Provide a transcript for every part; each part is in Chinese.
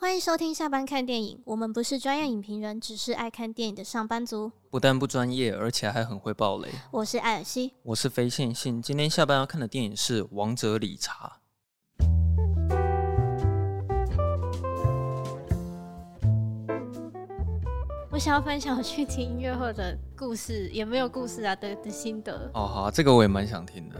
欢迎收听下班看电影。我们不是专业影评人，只是爱看电影的上班族。不但不专业，而且还很会爆雷。我是艾尔西，我是非线性。今天下班要看的电影是《王者理查》。我想要分享我去听音乐会的故事，也没有故事啊的的心得。哦，好啊，这个我也蛮想听的。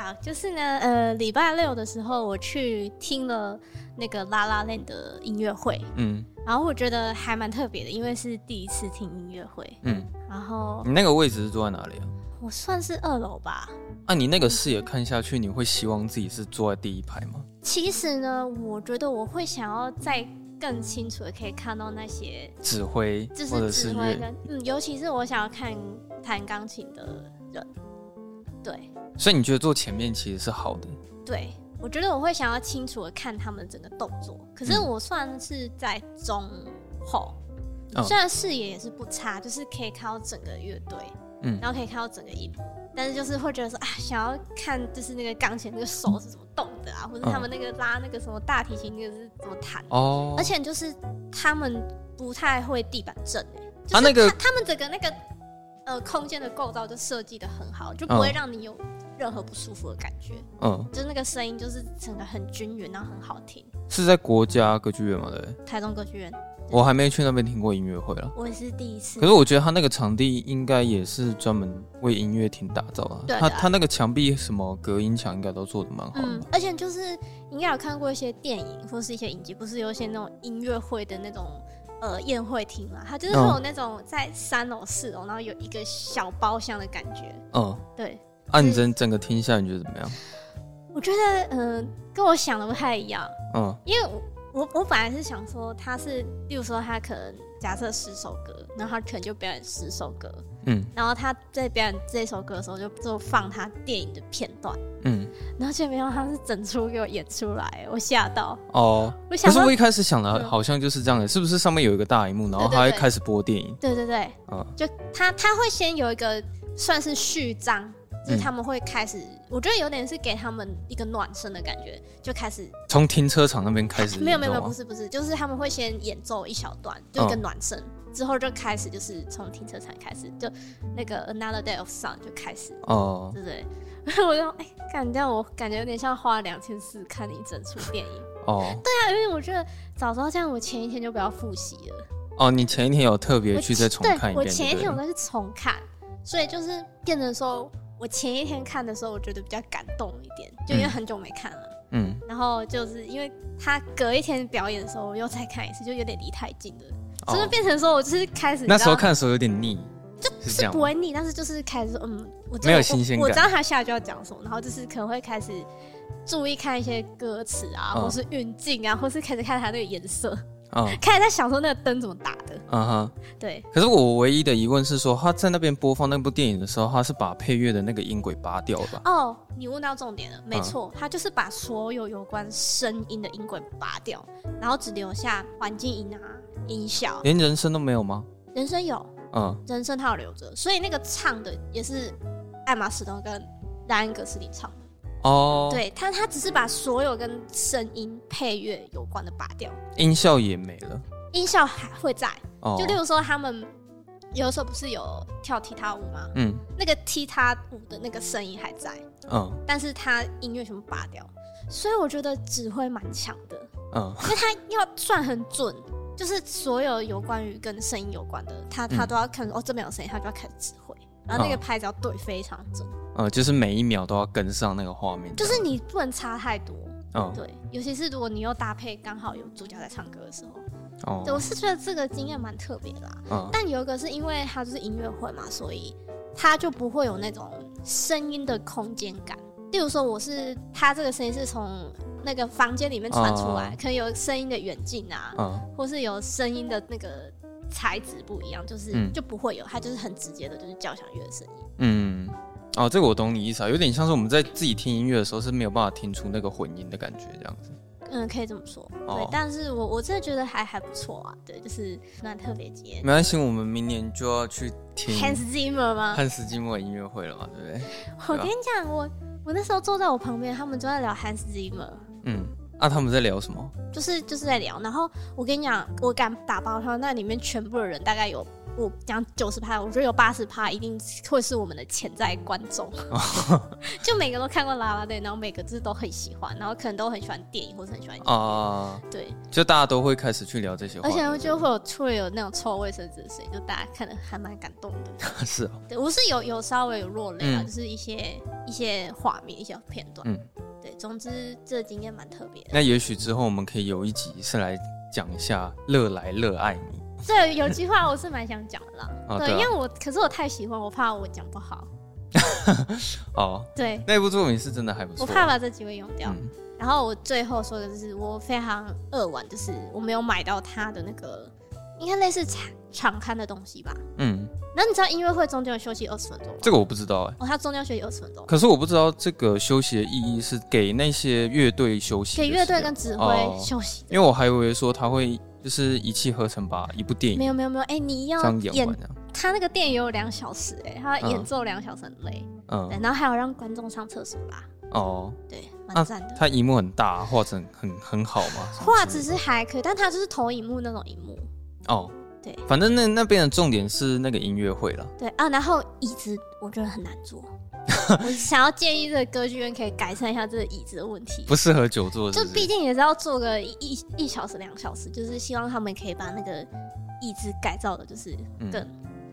好，就是呢，呃，礼拜六的时候我去听了那个 La La Land 的音乐会，嗯，然后我觉得还蛮特别的，因为是第一次听音乐会，嗯，然后你那个位置是坐在哪里啊？我算是二楼吧。啊，你那个视野看下去，你会希望自己是坐在第一排吗？其实呢，我觉得我会想要再更清楚的可以看到那些指挥，就是指挥跟嗯，尤其是我想要看弹钢琴的人，对。所以你觉得坐前面其实是好的？对，我觉得我会想要清楚的看他们整个动作。可是我算是在中后，嗯、虽然视野也是不差，就是可以看到整个乐队，嗯，然后可以看到整个音，但是就是会觉得说啊，想要看就是那个钢琴那个手是怎么动的啊，或者他们那个拉那个什么大提琴那个是怎么弹哦，而且就是他们不太会地板震哎、欸，就是他、啊那个、他们整个那个呃空间的构造就设计的很好，就不会让你有。任何不舒服的感觉，嗯，就是那个声音，就是整个很均匀，然后很好听。是在国家歌剧院吗？对，台中歌剧院。我还没去那边听过音乐会了，我也是第一次。可是我觉得他那个场地应该也是专门为音乐厅打造的。对，他他那个墙壁什么隔音墙应该都做的蛮好的。嗯，而且就是应该有看过一些电影或是一些影集，不是有一些那种音乐会的那种呃宴会厅嘛？他就是会有那种在三楼四楼，然后有一个小包厢的感觉。嗯，对。啊，你整整个听下来，你觉得怎么样？我觉得，嗯、呃，跟我想的不太一样。嗯，因为我我我本来是想说，他是，例如说他可能假设十首歌，然后他可能就表演十首歌。嗯，然后他在表演这首歌的时候就，就就放他电影的片段。嗯，然后却没有他是整出给我演出来，我吓到。哦，我想，可是我一开始想的好像就是这样的，是不是上面有一个大荧幕，然后他会开始播电影？对对对，嗯，就他他会先有一个算是序章。就是他们会开始，嗯、我觉得有点是给他们一个暖身的感觉，就开始从停车场那边开始。没有没有没有，不是不是，就是他们会先演奏一小段，就一个暖身，哦、之后就开始就是从停车场开始，就那个 Another Day of Sun 就开始，哦，对不对？我就哎，感觉我感觉有点像花了两千四看你整出电影。哦，对啊，因为我觉得早知道这样，我前一天就不要复习了。哦，你前一天有特别去再重看一遍？我前一天我再去重看，所以就是变成说。我前一天看的时候，我觉得比较感动一点，就因为很久没看了。嗯。然后就是因为他隔一天表演的时候，我又再看一次，就有点离太近了，哦、所以变成说我就是开始那时候看的时候有点腻，就是不会腻，但是就是开始嗯，我没有新鲜感。我知道他下一句要讲什么，然后就是可能会开始注意看一些歌词啊，哦、或是运镜啊，或是开始看他那个颜色。嗯，开始在想说那个灯怎么打的，嗯哼，对。可是我唯一的疑问是说，他在那边播放那部电影的时候，他是把配乐的那个音轨拔掉了吧？哦，你问到重点了，没错，他就是把所有有关声音的音轨拔掉，然后只留下环境音啊、音效，连人声都没有吗？人声有，嗯，人声他有留着，所以那个唱的也是艾玛史东跟莱恩格斯林唱的。哦，对他，他只是把所有跟声音配乐有关的拔掉，音效也没了，音效还会在。哦，就例如说他们有的时候不是有跳踢踏舞吗？嗯，那个踢踏舞的那个声音还在，嗯，但是他音乐全部拔掉，所以我觉得指挥蛮强的，嗯，因为他要算很准，就是所有有关于跟声音有关的，他他都要看，嗯、哦，这边有声音，他就要开始指挥。然后那个拍子要对非常准，呃，就是每一秒都要跟上那个画面，就是你不能差太多，嗯，对，尤其是如果你又搭配刚好有主角在唱歌的时候，哦，对，我是觉得这个经验蛮特别啦，嗯，但有一个是因为它就是音乐会嘛，所以它就不会有那种声音的空间感，例如说我是它这个声音是从那个房间里面传出来，可能有声音的远近啊，嗯，或是有声音的那个。材质不一样，就是、嗯、就不会有，它就是很直接的，就是交响乐的声音。嗯，哦，这个我懂你意思啊，有点像是我们在自己听音乐的时候是没有办法听出那个混音的感觉，这样子。嗯，可以这么说。哦、对，但是我我真的觉得还还不错啊，对，就是蛮特别节。没关系，我们明年就要去听 Hans Zimmer 吗？？Hans Zimmer 音乐会了嘛，对不对？我跟你讲，我我那时候坐在我旁边，他们就在聊 Hans Zimmer。嗯。那，他们在聊什么？就是就是在聊。然后我跟你讲，我敢打包票，那里面全部的人大概有。我讲九十趴，我觉得有八十趴一定会是我们的潜在观众，就每个都看过啦啦队，然后每个字都很喜欢，然后可能都很喜欢电影或者很喜欢啊，对，就大家都会开始去聊这些话，而且就会有会有那种抽卫生纸的声音，就大家看的还蛮感动的。是啊，对，我是有有稍微有落泪啊，就是一些一些画面一些片段，嗯，对，总之这经验蛮特别的。那也许之后我们可以有一集是来讲一下乐来乐爱你。对，有句话我是蛮想讲的啦。哦、对，对啊、因为我可是我太喜欢，我怕我讲不好。哦，对，那部作品是真的还不错。我怕把这机会用掉。嗯、然后我最后说的就是，我非常扼腕，就是我没有买到他的那个，应该类似场场刊的东西吧。嗯。那你知道音乐会中间有休息二十分钟吗？这个我不知道哎、欸。哦，他中间休息二十分钟。可是我不知道这个休息的意义是给那些乐队休息，给乐队跟指挥休息、哦。因为我还以为说他会。就是一气呵成把一部电影没有没有没有哎、欸，你要演，演他那个电影有两小时哎、欸，他演奏两小时很累，嗯，对，然后还有让观众上厕所啦。哦，对，蛮赞的。他荧幕很大，画质很很好嘛。画质是还可以，但他就是投影幕那种荧幕。哦，对，反正那那边的重点是那个音乐会了。对啊，然后椅子我觉得很难坐。我想要建议这个歌剧院可以改善一下这个椅子的问题，不适合久坐。就毕竟也是要坐个一一小时两小时，就是希望他们可以把那个椅子改造的，就是更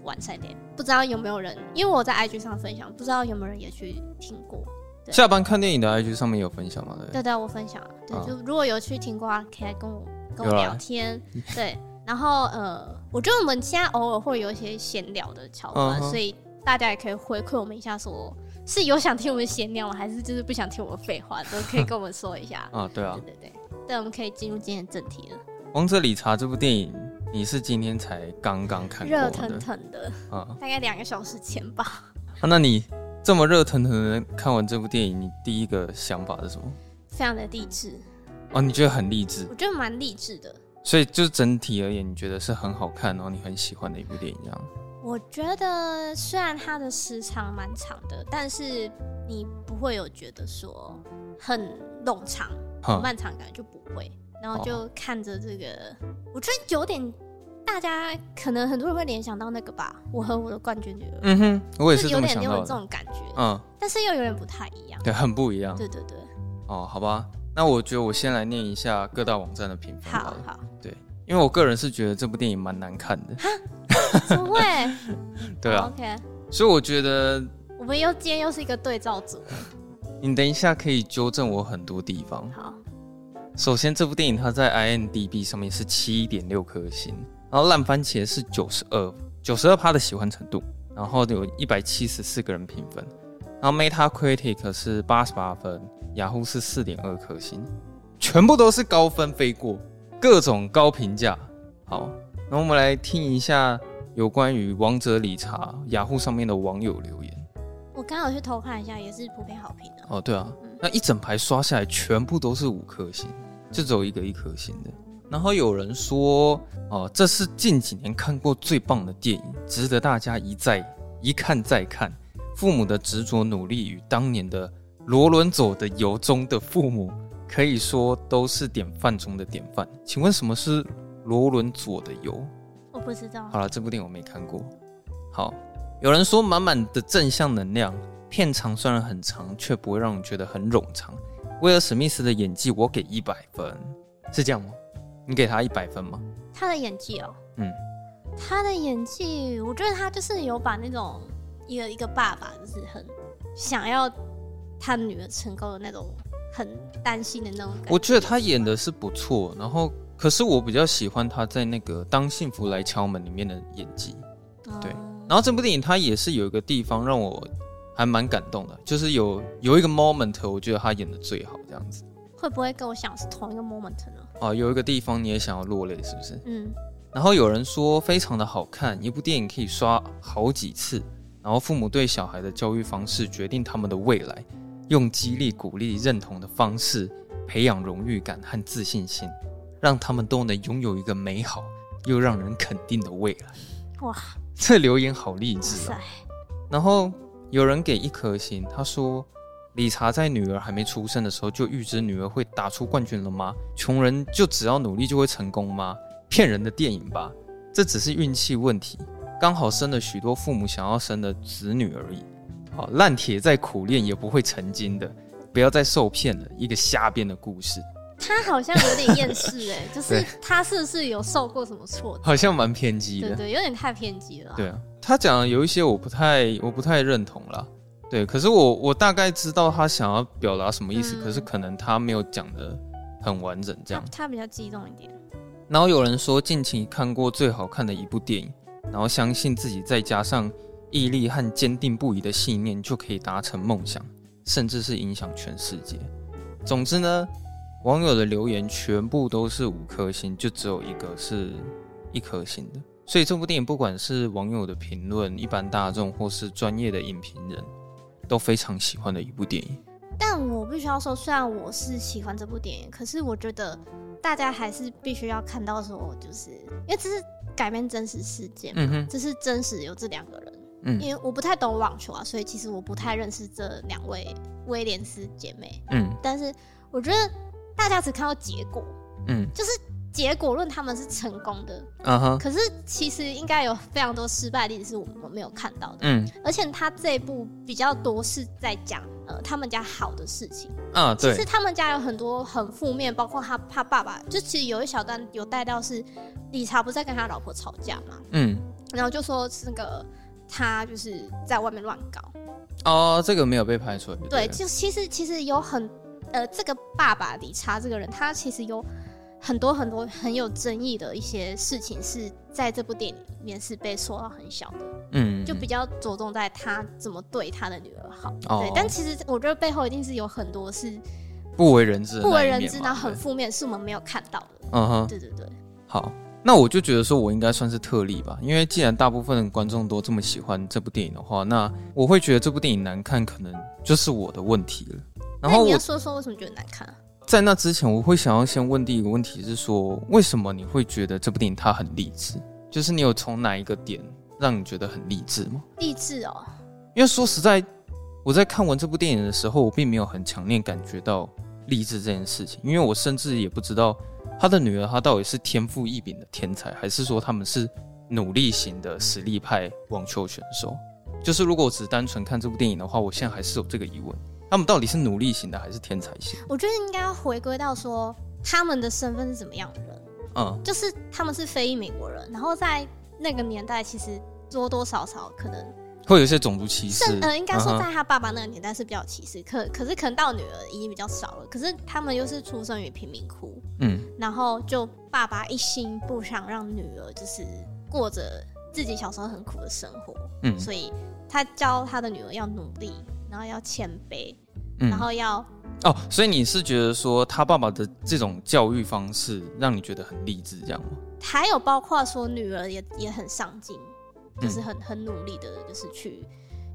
完善点。嗯、不知道有没有人，因为我在 IG 上分享，不知道有没有人也去听过。下班看电影的 IG 上面有分享吗？对对对，我分享。对，就如果有去听过，可以来跟我跟我聊天。对，然后呃，我觉得我们现在偶尔会有一些闲聊的桥段，所以大家也可以回馈我们一下说。是有想听我们闲聊吗？还是就是不想听我们废话？都可以跟我们说一下 啊。对啊，对对对，那，我们可以进入今天的正题了。《王者理查》这部电影，你是今天才刚刚看过？热腾腾的，啊，大概两个小时前吧。啊，那你这么热腾腾的看完这部电影，你第一个想法是什么？非常的励志。哦，你觉得很励志？我觉得蛮励志的。所以就是整体而言，你觉得是很好看，然后你很喜欢的一部电影，这样？我觉得虽然它的时长蛮长的，但是你不会有觉得说很冗长、很漫长感觉就不会。然后就看着这个，我觉得有点大家可能很多人会联想到那个吧，《我和我的冠军女儿》。嗯哼，我也是有点有点这种感觉。嗯，但是又有点不太一样。对，很不一样。对对对。哦，好吧，那我觉得我先来念一下各大网站的评分。好好。对，因为我个人是觉得这部电影蛮难看的。怎么会？对啊。OK。所以我觉得我们又今天又是一个对照组。你等一下可以纠正我很多地方。好。首先，这部电影它在 IMDB 上面是七点六颗星，然后烂番茄是九十二，九十二趴的喜欢程度，然后有一百七十四个人评分，然后 Metacritic 是八十八分，雅虎是四点二颗星，全部都是高分飞过，各种高评价。好。那我们来听一下有关于《王者理查》雅虎上面的网友留言。我刚好去偷看一下，也是普遍好评的。哦，对啊，嗯、那一整排刷下来，全部都是五颗星，就只有一个一颗星的。然后有人说，哦，这是近几年看过最棒的电影，值得大家一再一看再看。父母的执着努力与当年的罗伦佐的由衷的父母，可以说都是典范中的典范。请问什么是？罗伦佐的油，我不知道。好了，这部电影我没看过。好，有人说满满的正向能量，片长虽然很长，却不会让你觉得很冗长。威尔史密斯的演技我给一百分，是这样吗？你给他一百分吗？他的演技哦，嗯，他的演技，我觉得他就是有把那种一个一个爸爸，就是很想要他女儿成功的那种，很担心的那种感觉。我觉得他演的是不错，然后。可是我比较喜欢他在那个《当幸福来敲门》里面的演技，对。然后这部电影它也是有一个地方让我还蛮感动的，就是有有一个 moment，我觉得他演的最好，这样子。会不会跟我想是同一个 moment 呢？哦，有一个地方你也想要落泪，是不是？嗯。然后有人说非常的好看，一部电影可以刷好几次。然后父母对小孩的教育方式决定他们的未来，用激励、鼓励、认同的方式培养荣誉感和自信心。让他们都能拥有一个美好又让人肯定的未来。哇，这留言好励志啊！然后有人给一颗星，他说：“理查在女儿还没出生的时候就预知女儿会打出冠军了吗？穷人就只要努力就会成功吗？骗人的电影吧，这只是运气问题，刚好生了许多父母想要生的子女而已。好，烂铁再苦练也不会成金的，不要再受骗了，一个瞎编的故事。他好像有点厌世哎，就是他是不是有受过什么挫折？好像蛮偏激的，对，对对，有点太偏激了。对啊，他讲的有一些我不太我不太认同啦。对，可是我我大概知道他想要表达什么意思，嗯、可是可能他没有讲的很完整，这样他。他比较激动一点。然后有人说近期看过最好看的一部电影，然后相信自己再加上毅力和坚定不移的信念，就可以达成梦想，甚至是影响全世界。总之呢。网友的留言全部都是五颗星，就只有一个是一颗星的。所以这部电影，不管是网友的评论、一般大众或是专业的影评人，都非常喜欢的一部电影。但我必须要说，虽然我是喜欢这部电影，可是我觉得大家还是必须要看到说，就是因为这是改编真实事件，嗯哼，这是真实有这两个人。嗯，因为我不太懂网球啊，所以其实我不太认识这两位威廉斯姐妹。嗯，但是我觉得。大家只看到结果，嗯，就是结果论他们是成功的，嗯哼。可是其实应该有非常多失败的例子是我们没有看到的，嗯。而且他这一部比较多是在讲呃他们家好的事情，啊，对。其实他们家有很多很负面，包括他他爸爸，就其实有一小段有带到是理查不是在跟他老婆吵架嘛，嗯。然后就说是那个他就是在外面乱搞，哦，这个没有被拍出来。对，就其实其实有很。呃，这个爸爸理查这个人，他其实有很多很多很有争议的一些事情，是在这部电影里面是被说到很小的，嗯，就比较着重在他怎么对他的女儿好，哦、对。但其实我觉得背后一定是有很多是不为人知、不为人知，然后很负面，是我们没有看到的。嗯哼，对对对。好，那我就觉得说我应该算是特例吧，因为既然大部分的观众都这么喜欢这部电影的话，那我会觉得这部电影难看，可能就是我的问题了。然后你要说说为什么觉得难看啊？在那之前，我会想要先问第一个问题是说，为什么你会觉得这部电影它很励志？就是你有从哪一个点让你觉得很励志吗？励志哦，因为说实在，我在看完这部电影的时候，我并没有很强烈感觉到励志这件事情，因为我甚至也不知道他的女儿她到底是天赋异禀的天才，还是说他们是努力型的实力派网球选手。就是如果我只单纯看这部电影的话，我现在还是有这个疑问。他们到底是努力型的还是天才型？我觉得应该要回归到说他们的身份是怎么样的人。嗯，就是他们是非裔美国人，然后在那个年代，其实多多少少可能会有一些种族歧视。是呃，应该说在他爸爸那个年代是比较歧视，可可是可能到女儿已经比较少了。可是他们又是出生于贫民窟，嗯，然后就爸爸一心不想让女儿就是过着自己小时候很苦的生活，嗯，所以他教他的女儿要努力。然后要谦卑，嗯、然后要哦，所以你是觉得说他爸爸的这种教育方式让你觉得很励志，这样吗？还有包括说女儿也也很上进，就是很很努力的，就是去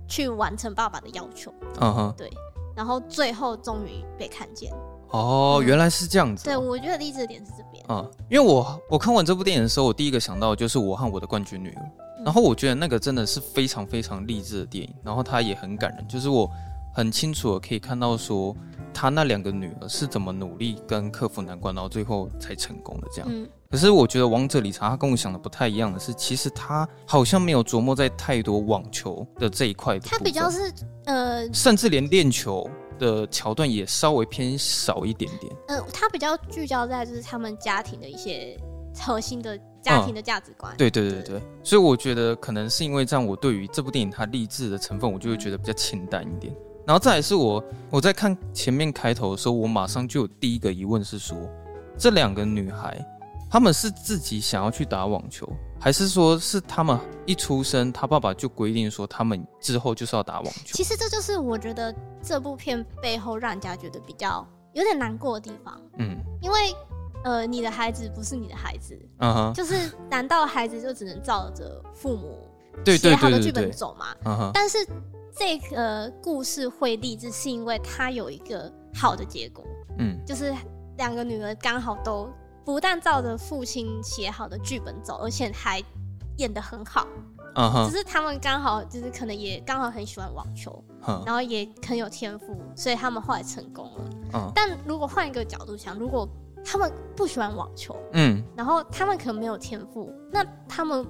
去完成爸爸的要求。嗯哼，对。然后最后终于被看见。哦，嗯、原来是这样子、哦。对，我觉得励志的点是这边。嗯，因为我我看完这部电影的时候，我第一个想到的就是我和我的冠军女儿。然后我觉得那个真的是非常非常励志的电影，然后它也很感人，就是我很清楚的可以看到说他那两个女儿是怎么努力跟克服难关，然后最后才成功的这样。嗯。可是我觉得王者理查他跟我想的不太一样的是，其实他好像没有琢磨在太多网球的这一块。他比较是呃，甚至连练球的桥段也稍微偏少一点点。嗯，他比较聚焦在就是他们家庭的一些核心的。家庭的价值观，对对对对，所以我觉得可能是因为这样，我对于这部电影它励志的成分，我就会觉得比较清淡一点。然后再来是我我在看前面开头的时候，我马上就有第一个疑问是说，这两个女孩，她们是自己想要去打网球，还是说是他们一出生，他爸爸就规定说他们之后就是要打网球？其实这就是我觉得这部片背后让人家觉得比较有点难过的地方。嗯，因为。呃，你的孩子不是你的孩子，嗯哼、uh，huh. 就是难道孩子就只能照着父母写好的剧本走吗？嗯哼，但是这个故事会励志，是因为他有一个好的结果，嗯，就是两个女儿刚好都不但照着父亲写好的剧本走，而且还演得很好，，uh. 只是他们刚好就是可能也刚好很喜欢网球，uh huh. 然后也很有天赋，所以他们后来成功了。Uh huh. 但如果换一个角度想，如果他们不喜欢网球，嗯，然后他们可能没有天赋，那他们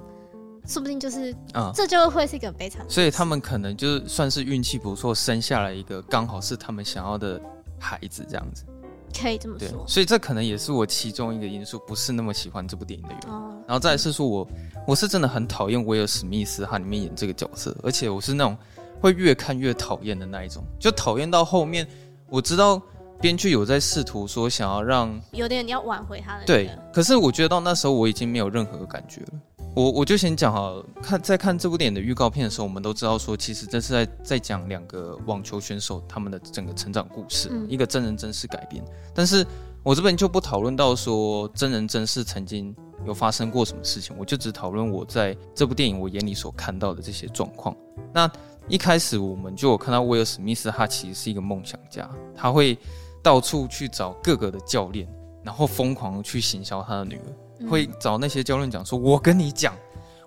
说不定就是啊，这就会是一个悲惨。所以他们可能就算是运气不错，生下来一个刚好是他们想要的孩子，这样子。可以这么说，所以这可能也是我其中一个因素，不是那么喜欢这部电影的原因。哦、然后再来是说我，我是真的很讨厌威尔史密斯他里面演这个角色，而且我是那种会越看越讨厌的那一种，就讨厌到后面，我知道编剧有在试图说想要让有点你要挽回他的、那个，对，可是我觉得到那时候我已经没有任何感觉了。我我就先讲哈，看在看这部电影的预告片的时候，我们都知道说，其实这是在在讲两个网球选手他们的整个成长故事，嗯、一个真人真事改编。但是我这边就不讨论到说真人真事曾经有发生过什么事情，我就只讨论我在这部电影我眼里所看到的这些状况。那一开始我们就有看到威尔史密斯，他其实是一个梦想家，他会到处去找各个的教练，然后疯狂的去行销他的女儿。会找那些教练讲说：“我跟你讲，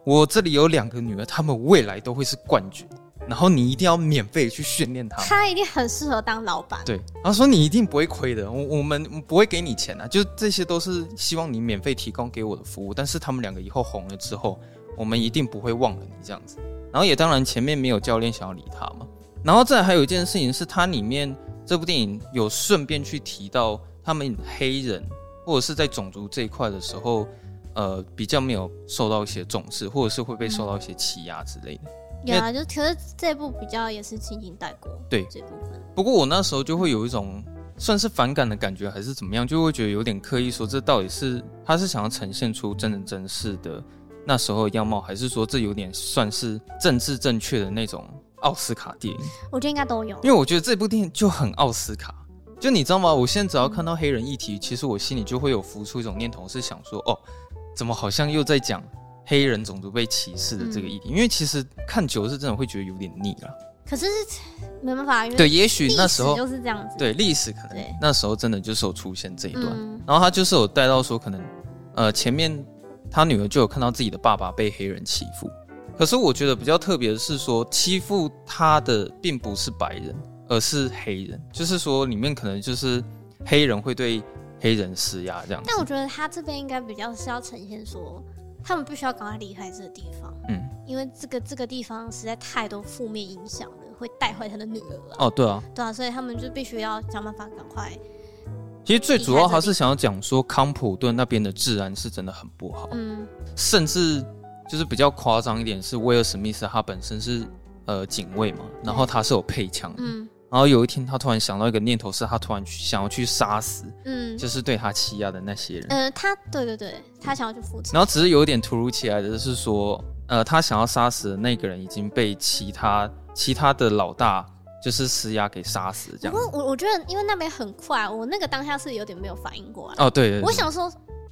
我这里有两个女儿，她们未来都会是冠军，然后你一定要免费去训练她。她一定很适合当老板。”对，然后说你一定不会亏的，我我们不会给你钱啊，就这些都是希望你免费提供给我的服务。但是他们两个以后红了之后，我们一定不会忘了你这样子。然后也当然前面没有教练想要理他嘛。然后再还有一件事情是，它里面这部电影有顺便去提到他们黑人。或者是在种族这一块的时候，呃，比较没有受到一些重视，或者是会被受到一些欺压之类的。有啊，就可是这部比较也是轻轻带过。对这部分。不过我那时候就会有一种算是反感的感觉，还是怎么样，就会觉得有点刻意说这到底是他是想要呈现出真人真事的那时候的样貌，还是说这有点算是政治正确的那种奥斯卡电影？我觉得应该都有，因为我觉得这部电影就很奥斯卡。就你知道吗？我现在只要看到黑人议题，其实我心里就会有浮出一种念头，是想说，哦，怎么好像又在讲黑人种族被歧视的这个议题？嗯、因为其实看久了是真的会觉得有点腻了。可是没办法，因为对，也许那时候就是这样子。对，历史可能那时候真的就是有出现这一段，嗯、然后他就是有带到说，可能呃前面他女儿就有看到自己的爸爸被黑人欺负，可是我觉得比较特别的是说，欺负他的并不是白人。而是黑人，就是说里面可能就是黑人会对黑人施压这样。但我觉得他这边应该比较是要呈现说，他们必须要赶快离开这个地方，嗯，因为这个这个地方实在太多负面影响了，会带坏他的女儿。哦，对啊，对啊，所以他们就必须要想办法赶快。其实最主要还是想要讲说，康普顿那边的治安是真的很不好，嗯，甚至就是比较夸张一点是威尔史密斯他本身是呃警卫嘛，然后他是有配枪的，嗯。然后有一天，他突然想到一个念头，是他突然想要去杀死，嗯，就是对他欺压的那些人。呃，他对对对，他想要去复仇。然后只是有一点突如其来的是说，呃，他想要杀死的那个人已经被其他其他的老大就是施压给杀死这样。我我我觉得，因为那边很快，我那个当下是有点没有反应过来。哦，对，对，对，我想说，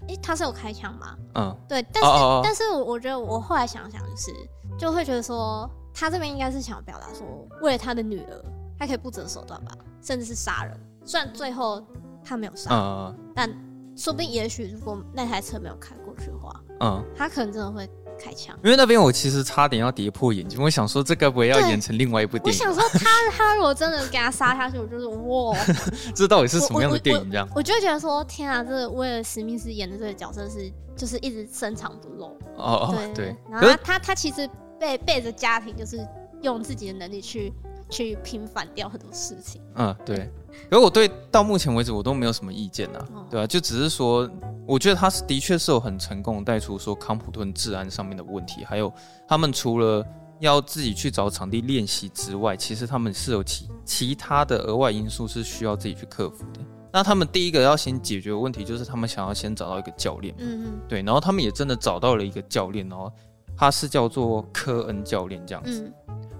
诶，他是有开枪吗？嗯，对，但是哦哦哦但是我我觉得我后来想想，就是就会觉得说，他这边应该是想要表达说，为了他的女儿。他可以不择手段吧，甚至是杀人。虽然最后他没有杀，嗯、但说不定也许如果那台车没有开过去的话，嗯，他可能真的会开枪。因为那边我其实差点要跌破眼镜，我想说这该不会要演成另外一部电影？我想说他 他如果真的给他杀下去，我就是哇，这到底是什么样的电影？这样我，就会觉得说天啊，这个威尔史密斯演的这个角色是就是一直深藏不露。哦哦，对，对然后他他他其实背背着家庭，就是用自己的能力去。去平反掉很多事情。嗯，对。可是我对到目前为止我都没有什么意见呐，哦、对吧、啊？就只是说，我觉得他是的确是有很成功带出说康普顿治安上面的问题，还有他们除了要自己去找场地练习之外，其实他们是有其其他的额外因素是需要自己去克服的。那他们第一个要先解决的问题就是他们想要先找到一个教练，嗯嗯，对。然后他们也真的找到了一个教练，然后他是叫做科恩教练这样子。嗯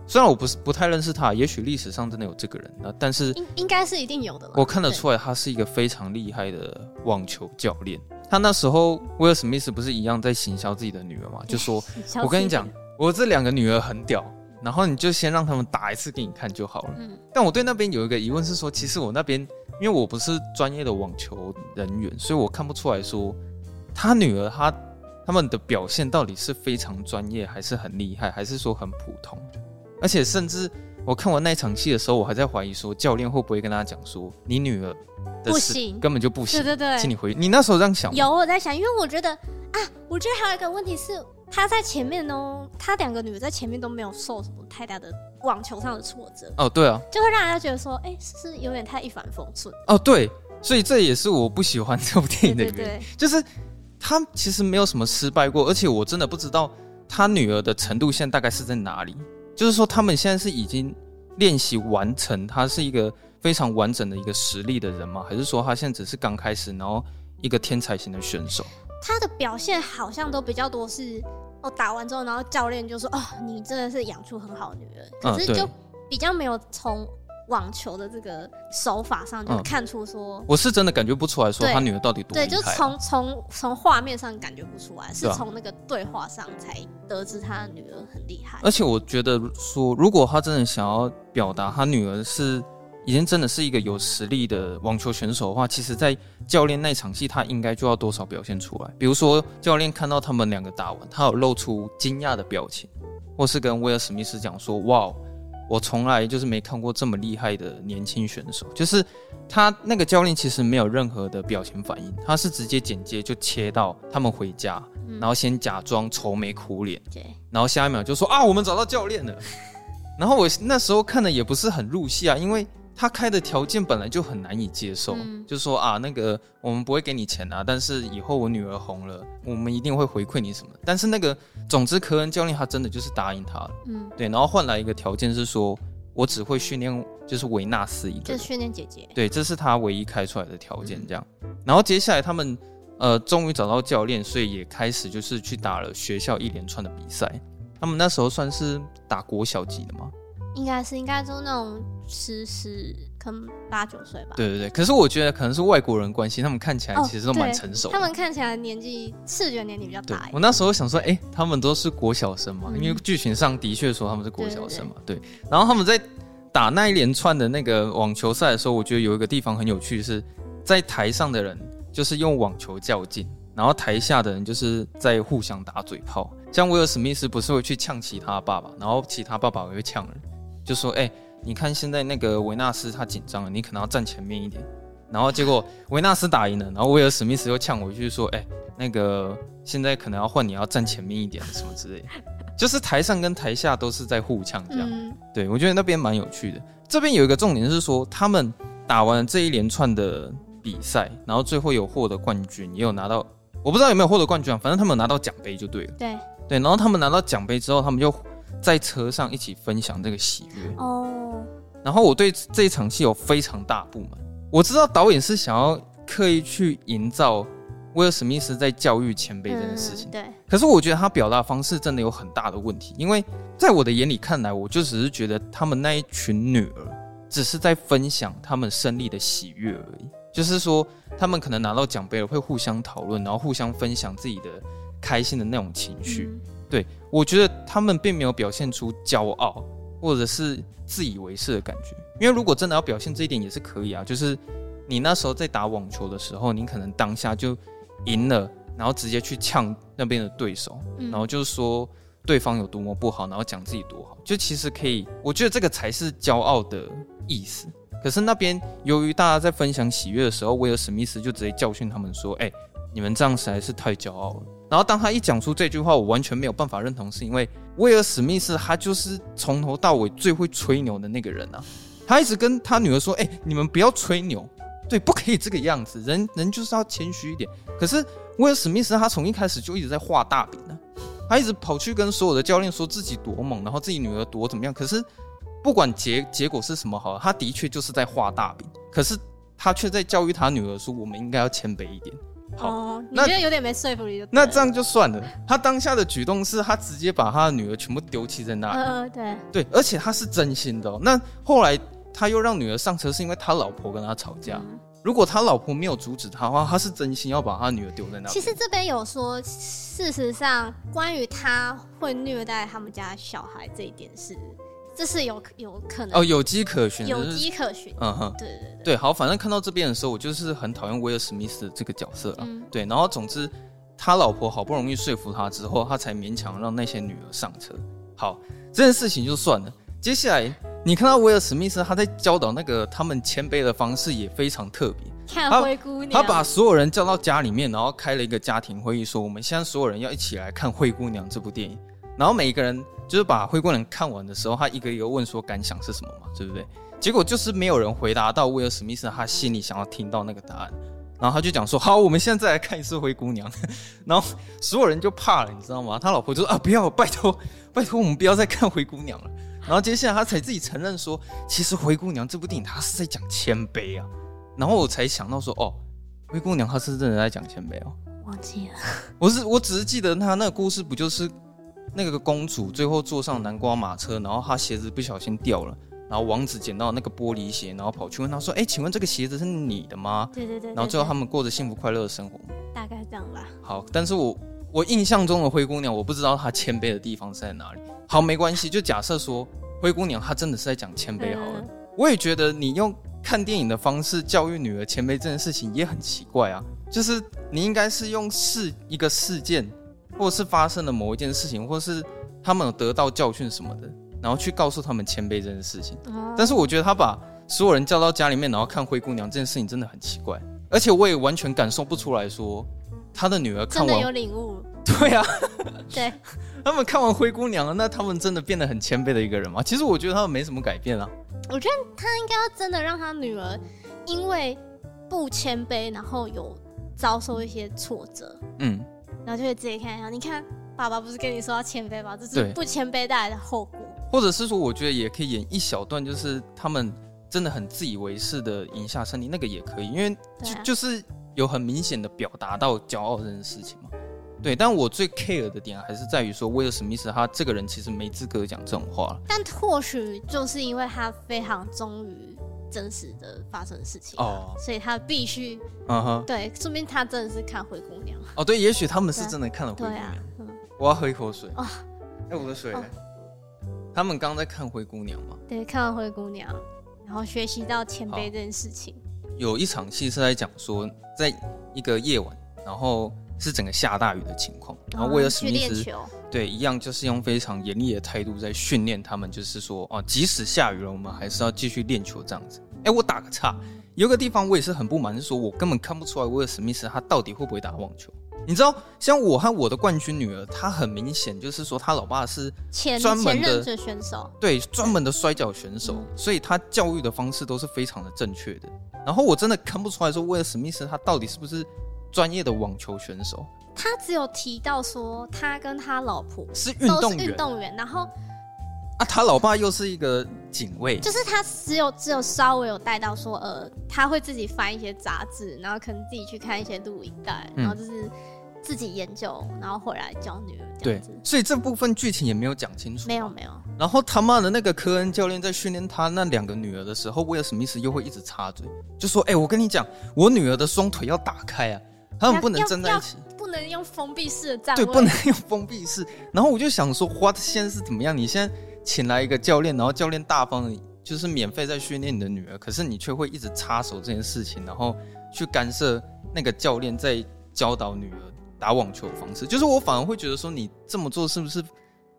虽然我不是不太认识他，也许历史上真的有这个人，那但是应应该是一定有的。我看得出来，他是一个非常厉害的网球教练。他那时候威尔史密斯不是一样在行销自己的女儿吗？就说：“我跟你讲，我这两个女儿很屌，然后你就先让他们打一次给你看就好了。”嗯。但我对那边有一个疑问是说，其实我那边因为我不是专业的网球人员，所以我看不出来说他女儿她他们的表现到底是非常专业，还是很厉害，还是说很普通？而且甚至我看完那场戏的时候，我还在怀疑说，教练会不会跟他讲说，你女儿不行，根本就不行。对对对，请你回。你那时候这样想？有我在想，因为我觉得啊，我觉得还有一个问题是，他在前面哦，他两个女儿在前面都没有受什么太大的网球上的挫折。哦，对啊，就会让人家觉得说，哎、欸，是不是有点太一帆风顺？哦，对，所以这也是我不喜欢这部电影的原因，就是。他其实没有什么失败过，而且我真的不知道他女儿的程度现在大概是在哪里。就是说，他们现在是已经练习完成，他是一个非常完整的一个实力的人吗？还是说他现在只是刚开始，然后一个天才型的选手？他的表现好像都比较多是哦，打完之后，然后教练就说：“哦，你真的是养出很好的女儿。”可是就比较没有从。网球的这个手法上就看出说、嗯，我是真的感觉不出来说他女儿到底多。对，就从从从画面上感觉不出来，是从那个对话上才得知他的女儿很厉害。而且我觉得说，如果他真的想要表达他女儿是已经真的是一个有实力的网球选手的话，其实，在教练那场戏，他应该就要多少表现出来。比如说，教练看到他们两个打完，他有露出惊讶的表情，或是跟威尔史密斯讲说：“哇。”我从来就是没看过这么厉害的年轻选手，就是他那个教练其实没有任何的表情反应，他是直接剪接就切到他们回家，嗯、然后先假装愁眉苦脸，对，然后下一秒就说啊，我们找到教练了，然后我那时候看的也不是很入戏啊，因为。他开的条件本来就很难以接受，嗯、就说啊，那个我们不会给你钱啊，但是以后我女儿红了，我们一定会回馈你什么。但是那个，总之科恩教练他真的就是答应他了，嗯，对，然后换来一个条件是说，我只会训练就是维纳斯一个，就是训练姐姐，对，这是他唯一开出来的条件，这样。嗯、然后接下来他们呃终于找到教练，所以也开始就是去打了学校一连串的比赛。他们那时候算是打国小级的吗？应该是应该就那种十十可能八九岁吧。对对对，可是我觉得可能是外国人关系，他们看起来其实都蛮成熟的。他们看起来年纪视觉年龄比较大。我那时候想说，哎、欸，他们都是国小生嘛，嗯、因为剧情上的确说他们是国小生嘛。对，然后他们在打那一连串的那个网球赛的时候，我觉得有一个地方很有趣，是在台上的人就是用网球较劲，然后台下的人就是在互相打嘴炮。像威尔史密斯不是会去呛其他爸爸，然后其他爸爸也会呛人。就说：“哎、欸，你看现在那个维纳斯他紧张了，你可能要站前面一点。”然后结果维纳斯打赢了，然后威尔史密斯又呛回去说：“哎、欸，那个现在可能要换你要站前面一点什么之类的。”就是台上跟台下都是在互呛这样。嗯、对，我觉得那边蛮有趣的。这边有一个重点是说，他们打完这一连串的比赛，然后最后有获得冠军，也有拿到，我不知道有没有获得冠军啊，反正他们拿到奖杯就对了。对对，然后他们拿到奖杯之后，他们就。在车上一起分享这个喜悦哦，然后我对这一场戏有非常大不满。我知道导演是想要刻意去营造威尔史密斯在教育前辈这件事情，对。可是我觉得他表达方式真的有很大的问题，因为在我的眼里看来，我就只是觉得他们那一群女儿只是在分享他们胜利的喜悦而已，就是说他们可能拿到奖杯了，会互相讨论，然后互相分享自己的开心的那种情绪。对，我觉得他们并没有表现出骄傲或者是自以为是的感觉，因为如果真的要表现这一点也是可以啊，就是你那时候在打网球的时候，你可能当下就赢了，然后直接去呛那边的对手，然后就是说对方有多么不好，然后讲自己多好，就其实可以，我觉得这个才是骄傲的意思。可是那边由于大家在分享喜悦的时候，威尔史密斯就直接教训他们说：“哎，你们这样实在是太骄傲了。”然后当他一讲出这句话，我完全没有办法认同，是因为威尔史密斯他就是从头到尾最会吹牛的那个人啊！他一直跟他女儿说：“哎，你们不要吹牛，对，不可以这个样子，人人就是要谦虚一点。”可是威尔史密斯他从一开始就一直在画大饼呢，他一直跑去跟所有的教练说自己多猛，然后自己女儿多怎么样。可是不管结结果是什么好，他的确就是在画大饼。可是他却在教育他女儿说：“我们应该要谦卑一点。”好，哦、你觉得有点没说服力的那，这样就算了。他当下的举动是他直接把他的女儿全部丢弃在那里。呃，对对，而且他是真心的、哦。那后来他又让女儿上车，是因为他老婆跟他吵架。嗯、如果他老婆没有阻止他的话，他是真心要把他女儿丢在那里。其实这边有说，事实上关于他会虐待他们家小孩这一点是。这是有有可能哦，有迹可循，有迹可循。嗯哼，对对对，对，好，反正看到这边的时候，我就是很讨厌威尔史密斯这个角色啊。嗯、对，然后总之他老婆好不容易说服他之后，他才勉强让那些女儿上车。好，这件事情就算了。接下来你看到威尔史密斯他在教导那个他们谦卑的方式也非常特别。看灰姑娘他，他把所有人叫到家里面，然后开了一个家庭会议，说我们现在所有人要一起来看《灰姑娘》这部电影。然后每一个人就是把《灰姑娘》看完的时候，他一个一个问说感想是什么嘛，对不对？结果就是没有人回答到威尔史密斯他心里想要听到那个答案。然后他就讲说：“好，我们现在再来看一次《灰姑娘》。”然后所有人就怕了，你知道吗？他老婆就说：“啊，不要，拜托，拜托，我们不要再看《灰姑娘》了。”然后接下来他才自己承认说：“其实《灰姑娘》这部电影他是在讲谦卑啊。”然后我才想到说：“哦，灰姑娘她是真的在讲谦卑哦。”忘记了，我是我只是记得他那个故事不就是那个公主最后坐上南瓜马车，然后她鞋子不小心掉了。然后王子捡到那个玻璃鞋，然后跑去问她说：“哎，请问这个鞋子是你的吗？”对对对，对。然后最后他们过着幸福快乐的生活。大概这样吧。好，但是我我印象中的灰姑娘，我不知道她谦卑的地方是在哪里。好，没关系，就假设说灰姑娘她真的是在讲谦卑好了。嗯、我也觉得你用看电影的方式教育女儿谦卑这件事情也很奇怪啊。就是你应该是用事一个事件，或者是发生了某一件事情，或者是他们有得到教训什么的。然后去告诉他们谦卑这件事情，但是我觉得他把所有人叫到家里面，然后看灰姑娘这件事情真的很奇怪，而且我也完全感受不出来说他的女儿看完有领悟。对啊，对，他们看完灰姑娘了，那他们真的变得很谦卑的一个人吗？其实我觉得他们没什么改变啊。我觉得他应该要真的让他女儿因为不谦卑，然后有遭受一些挫折，嗯，然后就会自己看一下，你看爸爸不是跟你说要谦卑吗？这是不谦卑带来的后果。或者是说，我觉得也可以演一小段，就是他们真的很自以为是的赢下胜利，那个也可以，因为就、啊、就是有很明显的表达到骄傲这件事情嘛。对，但我最 care 的点还是在于说，威尔史密斯他这个人其实没资格讲这种话。但或许就是因为他非常忠于真实的发生的事情哦，所以他必须嗯哼，对，说明他真的是看灰姑娘哦。对，也许他们是真的看了灰姑娘。啊嗯、我要喝一口水啊！哎、哦，我的水。哦他们刚在看灰姑娘嘛？对，看完灰姑娘，然后学习到谦卑这件事情。有一场戏是在讲说，在一个夜晚，然后是整个下大雨的情况，然后威尔史密斯对一样就是用非常严厉的态度在训练他们，就是说哦，即使下雨了，我们还是要继续练球这样子。哎，我打个岔，有个地方我也是很不满，是说我根本看不出来威尔史密斯他到底会不会打网球。你知道，像我和我的冠军女儿，她很明显就是说，她老爸是专门的选手，对，专门的摔跤选手，所以她教育的方式都是非常的正确的。然后我真的看不出来说，威尔史密斯他到底是不是专业的网球选手？他只有提到说，他跟他老婆是运动员，运动员，然后啊，他老爸又是一个警卫，就是他只有只有稍微有带到说，呃，他会自己翻一些杂志，然后可能自己去看一些录影带，然后就是。自己研究，然后回来教女儿。对，所以这部分剧情也没有讲清楚。没有没有。然后他妈的那个科恩教练在训练他那两个女儿的时候，威尔史密斯又会一直插嘴，就说：“哎、欸，我跟你讲，我女儿的双腿要打开啊，他们不能站在一起，不能用封闭式的站位，对，不能用封闭式。”然后我就想说，What 现在是怎么样？你现在请来一个教练，然后教练大方的就是免费在训练你的女儿，可是你却会一直插手这件事情，然后去干涉那个教练在教导女儿。打网球的方式，就是我反而会觉得说，你这么做是不是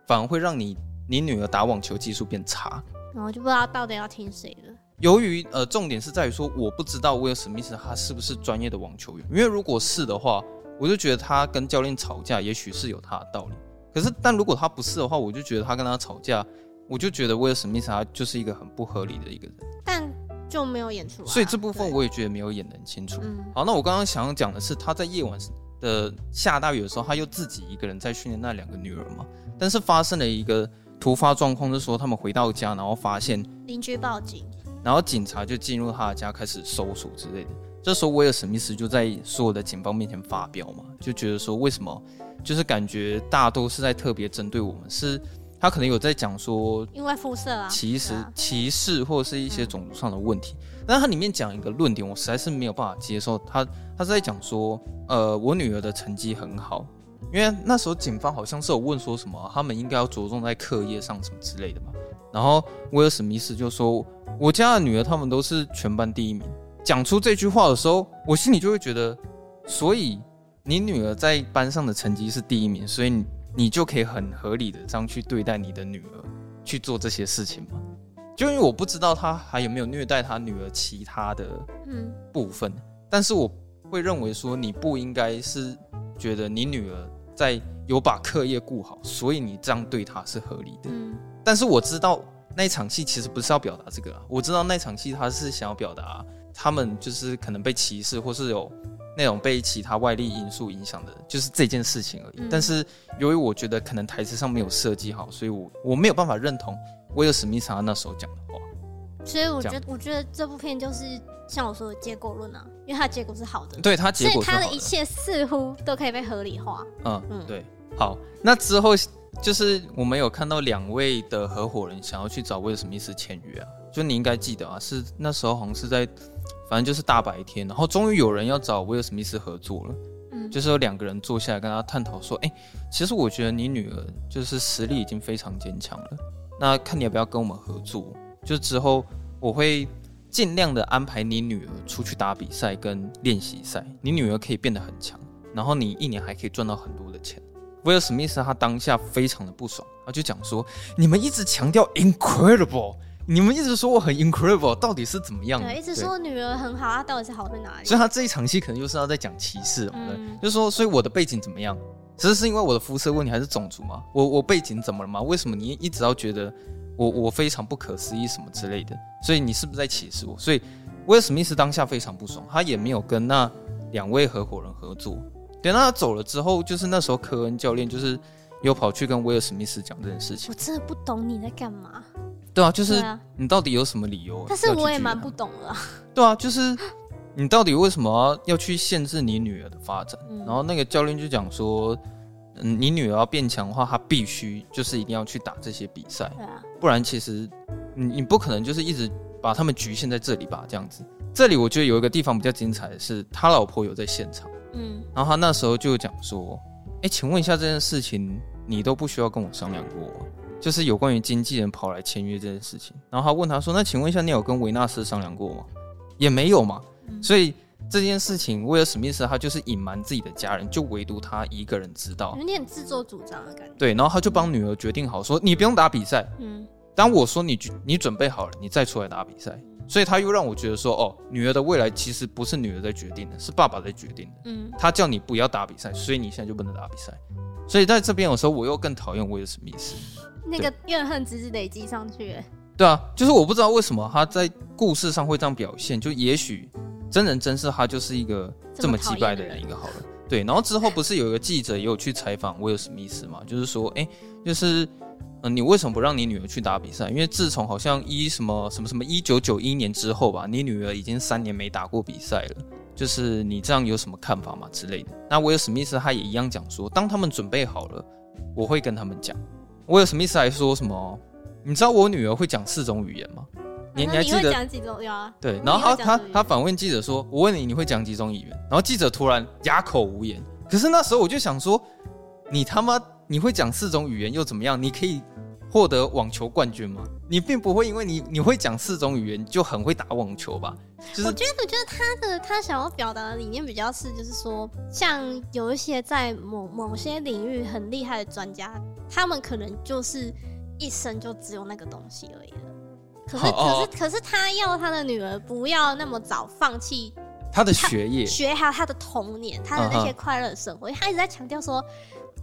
反而会让你你女儿打网球技术变差？然后就不知道到底要听谁的。由于呃，重点是在于说，我不知道威尔史密斯他是不是专业的网球员，因为如果是的话，我就觉得他跟教练吵架，也许是有他的道理。可是，但如果他不是的话，我就觉得他跟他吵架，我就觉得威尔史密斯他就是一个很不合理的一个人。但就没有演出来，所以这部分我也觉得没有演得很清楚。嗯、好，那我刚刚想要讲的是，他在夜晚。的下大雨的时候，他又自己一个人在训练那两个女儿嘛。但是发生了一个突发状况，就是说他们回到家，然后发现邻居报警，然后警察就进入他的家开始搜索之类的。这时候威尔史密斯就在所有的警方面前发飙嘛，就觉得说为什么，就是感觉大都是在特别针对我们，是他可能有在讲说因为肤色啊，歧视歧视或者是一些种族上的问题。嗯但他里面讲一个论点，我实在是没有办法接受。他他是在讲说，呃，我女儿的成绩很好，因为那时候警方好像是有问说什么，他们应该要着重在课业上什么之类的嘛。然后威尔史密斯就说，我家的女儿他们都是全班第一名。讲出这句话的时候，我心里就会觉得，所以你女儿在班上的成绩是第一名，所以你就可以很合理的这样去对待你的女儿，去做这些事情吗？就因为我不知道他还有没有虐待他女儿其他的嗯部分，但是我会认为说你不应该是觉得你女儿在有把课业顾好，所以你这样对她是合理的。嗯，但是我知道那场戏其实不是要表达这个啊，我知道那场戏他是想要表达他们就是可能被歧视，或是有那种被其他外力因素影响的，就是这件事情而已。嗯、但是由于我觉得可能台词上没有设计好，所以我我没有办法认同。威尔史密斯他那时候讲的话，所以我觉得，我觉得这部片就是像我说的结果论啊，因为它结果是好的，对它结果是好的，所以它的一切似乎都可以被合理化。嗯嗯，对。好，那之后就是我们有看到两位的合伙人想要去找威尔史密斯签约啊，就你应该记得啊，是那时候好像是在，反正就是大白天，然后终于有人要找威尔史密斯合作了，嗯，就是有两个人坐下来跟他探讨说，哎、欸，其实我觉得你女儿就是实力已经非常坚强了。那看你要不要跟我们合作？就之后我会尽量的安排你女儿出去打比赛跟练习赛，你女儿可以变得很强，然后你一年还可以赚到很多的钱。威尔史密斯他当下非常的不爽，他就讲说：“你们一直强调 incredible，你们一直说我很 incredible，到底是怎么样？对，一直说我女儿很好，她到底是好在哪里？”所以他这一场戏可能就是要在讲歧视，嗯，就是说，所以我的背景怎么样？只是是因为我的肤色问题，还是种族吗？我我背景怎么了吗？为什么你一直要觉得我我非常不可思议什么之类的？所以你是不是在歧视我？所以威尔史密斯当下非常不爽，他也没有跟那两位合伙人合作。等他走了之后，就是那时候科恩教练就是又跑去跟威尔史密斯讲这件事情。我真的不懂你在干嘛？对啊，就是你到底有什么理由？但是我也蛮不懂的。对啊，就是。你到底为什么要去限制你女儿的发展？嗯、然后那个教练就讲说，嗯，你女儿要变强的话，她必须就是一定要去打这些比赛，对啊，不然其实你你不可能就是一直把他们局限在这里吧？这样子，这里我觉得有一个地方比较精彩的是，他老婆有在现场，嗯，然后他那时候就讲说，哎，请问一下这件事情，你都不需要跟我商量过，就是有关于经纪人跑来签约这件事情。然后他问他说，那请问一下，你有跟维纳斯商量过吗？也没有嘛。所以这件事情，威尔史密斯他就是隐瞒自己的家人，就唯独他一个人知道，有点自作主张的感觉。对，然后他就帮女儿决定好，说你不用打比赛。嗯，当我说你你准备好了，你再出来打比赛。所以他又让我觉得说，哦，女儿的未来其实不是女儿在决定的，是爸爸在决定的。嗯，他叫你不要打比赛，所以你现在就不能打比赛。所以在这边有时候我又更讨厌威尔史密斯，那个怨恨只是累积上去。对啊，就是我不知道为什么他在故事上会这样表现，就也许。真人真事，他就是一个这么击败的人，一个好人。对，然后之后不是有一个记者也有去采访威尔史密斯嘛？就是说，哎，就是，嗯，你为什么不让你女儿去打比赛？因为自从好像一什么什么什么一九九一年之后吧，你女儿已经三年没打过比赛了。就是你这样有什么看法吗？之类的。那威尔史密斯他也一样讲说，当他们准备好了，我会跟他们讲。威尔史密斯还说什么？你知道我女儿会讲四种语言吗？你你还记得？讲几种？有啊。对，然后他他他反问记者说：“我问你，你会讲几种语言？”然后记者突然哑口无言。可是那时候我就想说：“你他妈你会讲四种语言又怎么样？你可以获得网球冠军吗？你并不会因为你你会讲四种语言就很会打网球吧？”就是、我觉得，我觉得他的他想要表达的理念比较是，就是说，像有一些在某某些领域很厉害的专家，他们可能就是一生就只有那个东西而已了。可是，可是，可是，他要他的女儿不要那么早放弃他的学业，学还有他的童年，他的那些快乐生活。他一直在强调说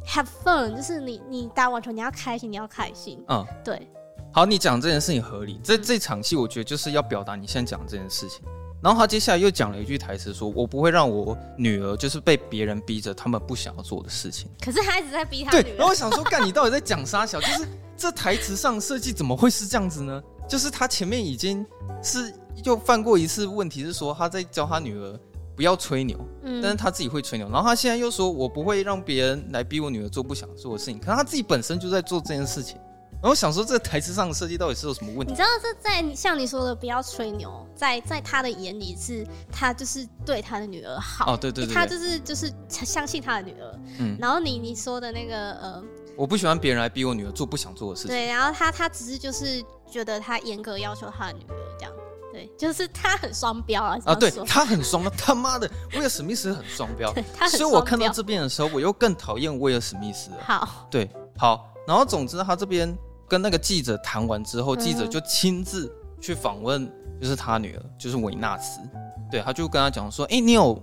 ，have fun，就是你你打网球你要开心，你要开心。嗯，对。好，你讲这件事情合理。这这场戏，我觉得就是要表达你现在讲这件事情。然后他接下来又讲了一句台词，说我不会让我女儿就是被别人逼着他们不想要做的事情。可是他一直在逼他。对，然后我想说，干，你到底在讲啥小？就是这台词上设计怎么会是这样子呢？就是他前面已经是又犯过一次问题，是说他在教他女儿不要吹牛，嗯，但是他自己会吹牛，然后他现在又说我不会让别人来逼我女儿做不想做的事情，可是他自己本身就在做这件事情，然后想说这个台词上的设计到底是有什么问题？你知道这在像你说的不要吹牛，在在他的眼里是他就是对他的女儿好，哦，对对对，他就是就是相信他的女儿，嗯，然后你你说的那个呃。我不喜欢别人来逼我女儿做不想做的事情。对，然后他他只是就是觉得他严格要求他的女儿这样。对，就是他很双标啊。啊，对，他很双标，他妈的，威尔史密斯很双标。所以我看到这边的时候，我又更讨厌威尔史密斯了。好，对，好，然后总之他这边跟那个记者谈完之后，记者就亲自去访问，就是他女儿，就是维纳斯。对，他就跟他讲说，哎，你有，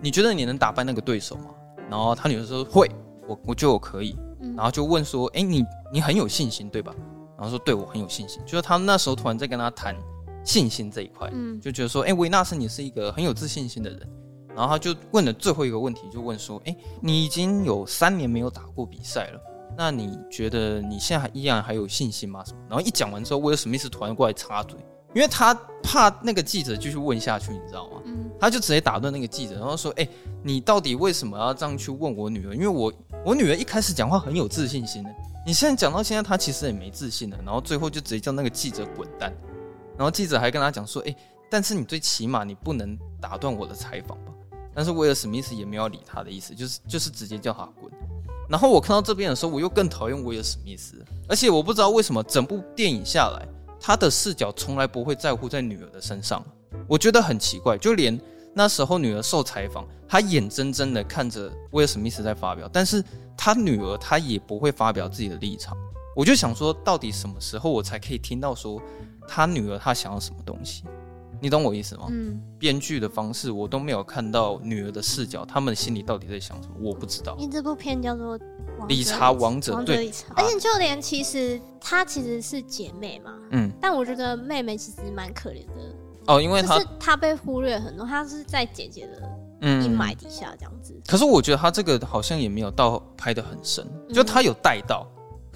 你觉得你能打败那个对手吗？然后他女儿说会，我我觉得我可以。然后就问说，哎，你你很有信心对吧？然后说对，我很有信心。就是他那时候突然在跟他谈。信心这一块，嗯，就觉得说，哎，维纳斯，你是一个很有自信心的人。然后他就问了最后一个问题，就问说，哎，你已经有三年没有打过比赛了，那你觉得你现在还依然还有信心吗？什么？然后一讲完之后，威尔史密斯突然过来插嘴，因为他怕那个记者继续问下去，你知道吗？嗯，他就直接打断那个记者，然后说，哎，你到底为什么要这样去问我女儿？因为我我女儿一开始讲话很有自信心的，你现在讲到现在，她其实也没自信了。然后最后就直接叫那个记者滚蛋。然后记者还跟他讲说：“哎，但是你最起码你不能打断我的采访吧？”但是威尔史密斯也没有理他的意思，就是就是直接叫他滚。然后我看到这边的时候，我又更讨厌威尔史密斯，而且我不知道为什么整部电影下来，他的视角从来不会在乎在女儿的身上，我觉得很奇怪。就连那时候女儿受采访，他眼睁睁的看着威尔史密斯在发表，但是他女儿他也不会发表自己的立场。我就想说，到底什么时候我才可以听到说？他女儿，她想要什么东西？你懂我意思吗？嗯，编剧的方式我都没有看到女儿的视角，他们心里到底在想什么？我不知道。因为这部片叫做《理查王者》，对，而且就连其实她其实是姐妹嘛，嗯，但我觉得妹妹其实蛮可怜的哦，因为她她被忽略很多，她是在姐姐的阴霾底下这样子。可是我觉得她这个好像也没有到拍的很深，就她有带到。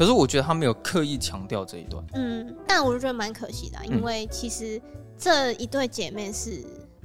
可是我觉得他没有刻意强调这一段，嗯，但我就觉得蛮可惜的，因为其实这一对姐妹是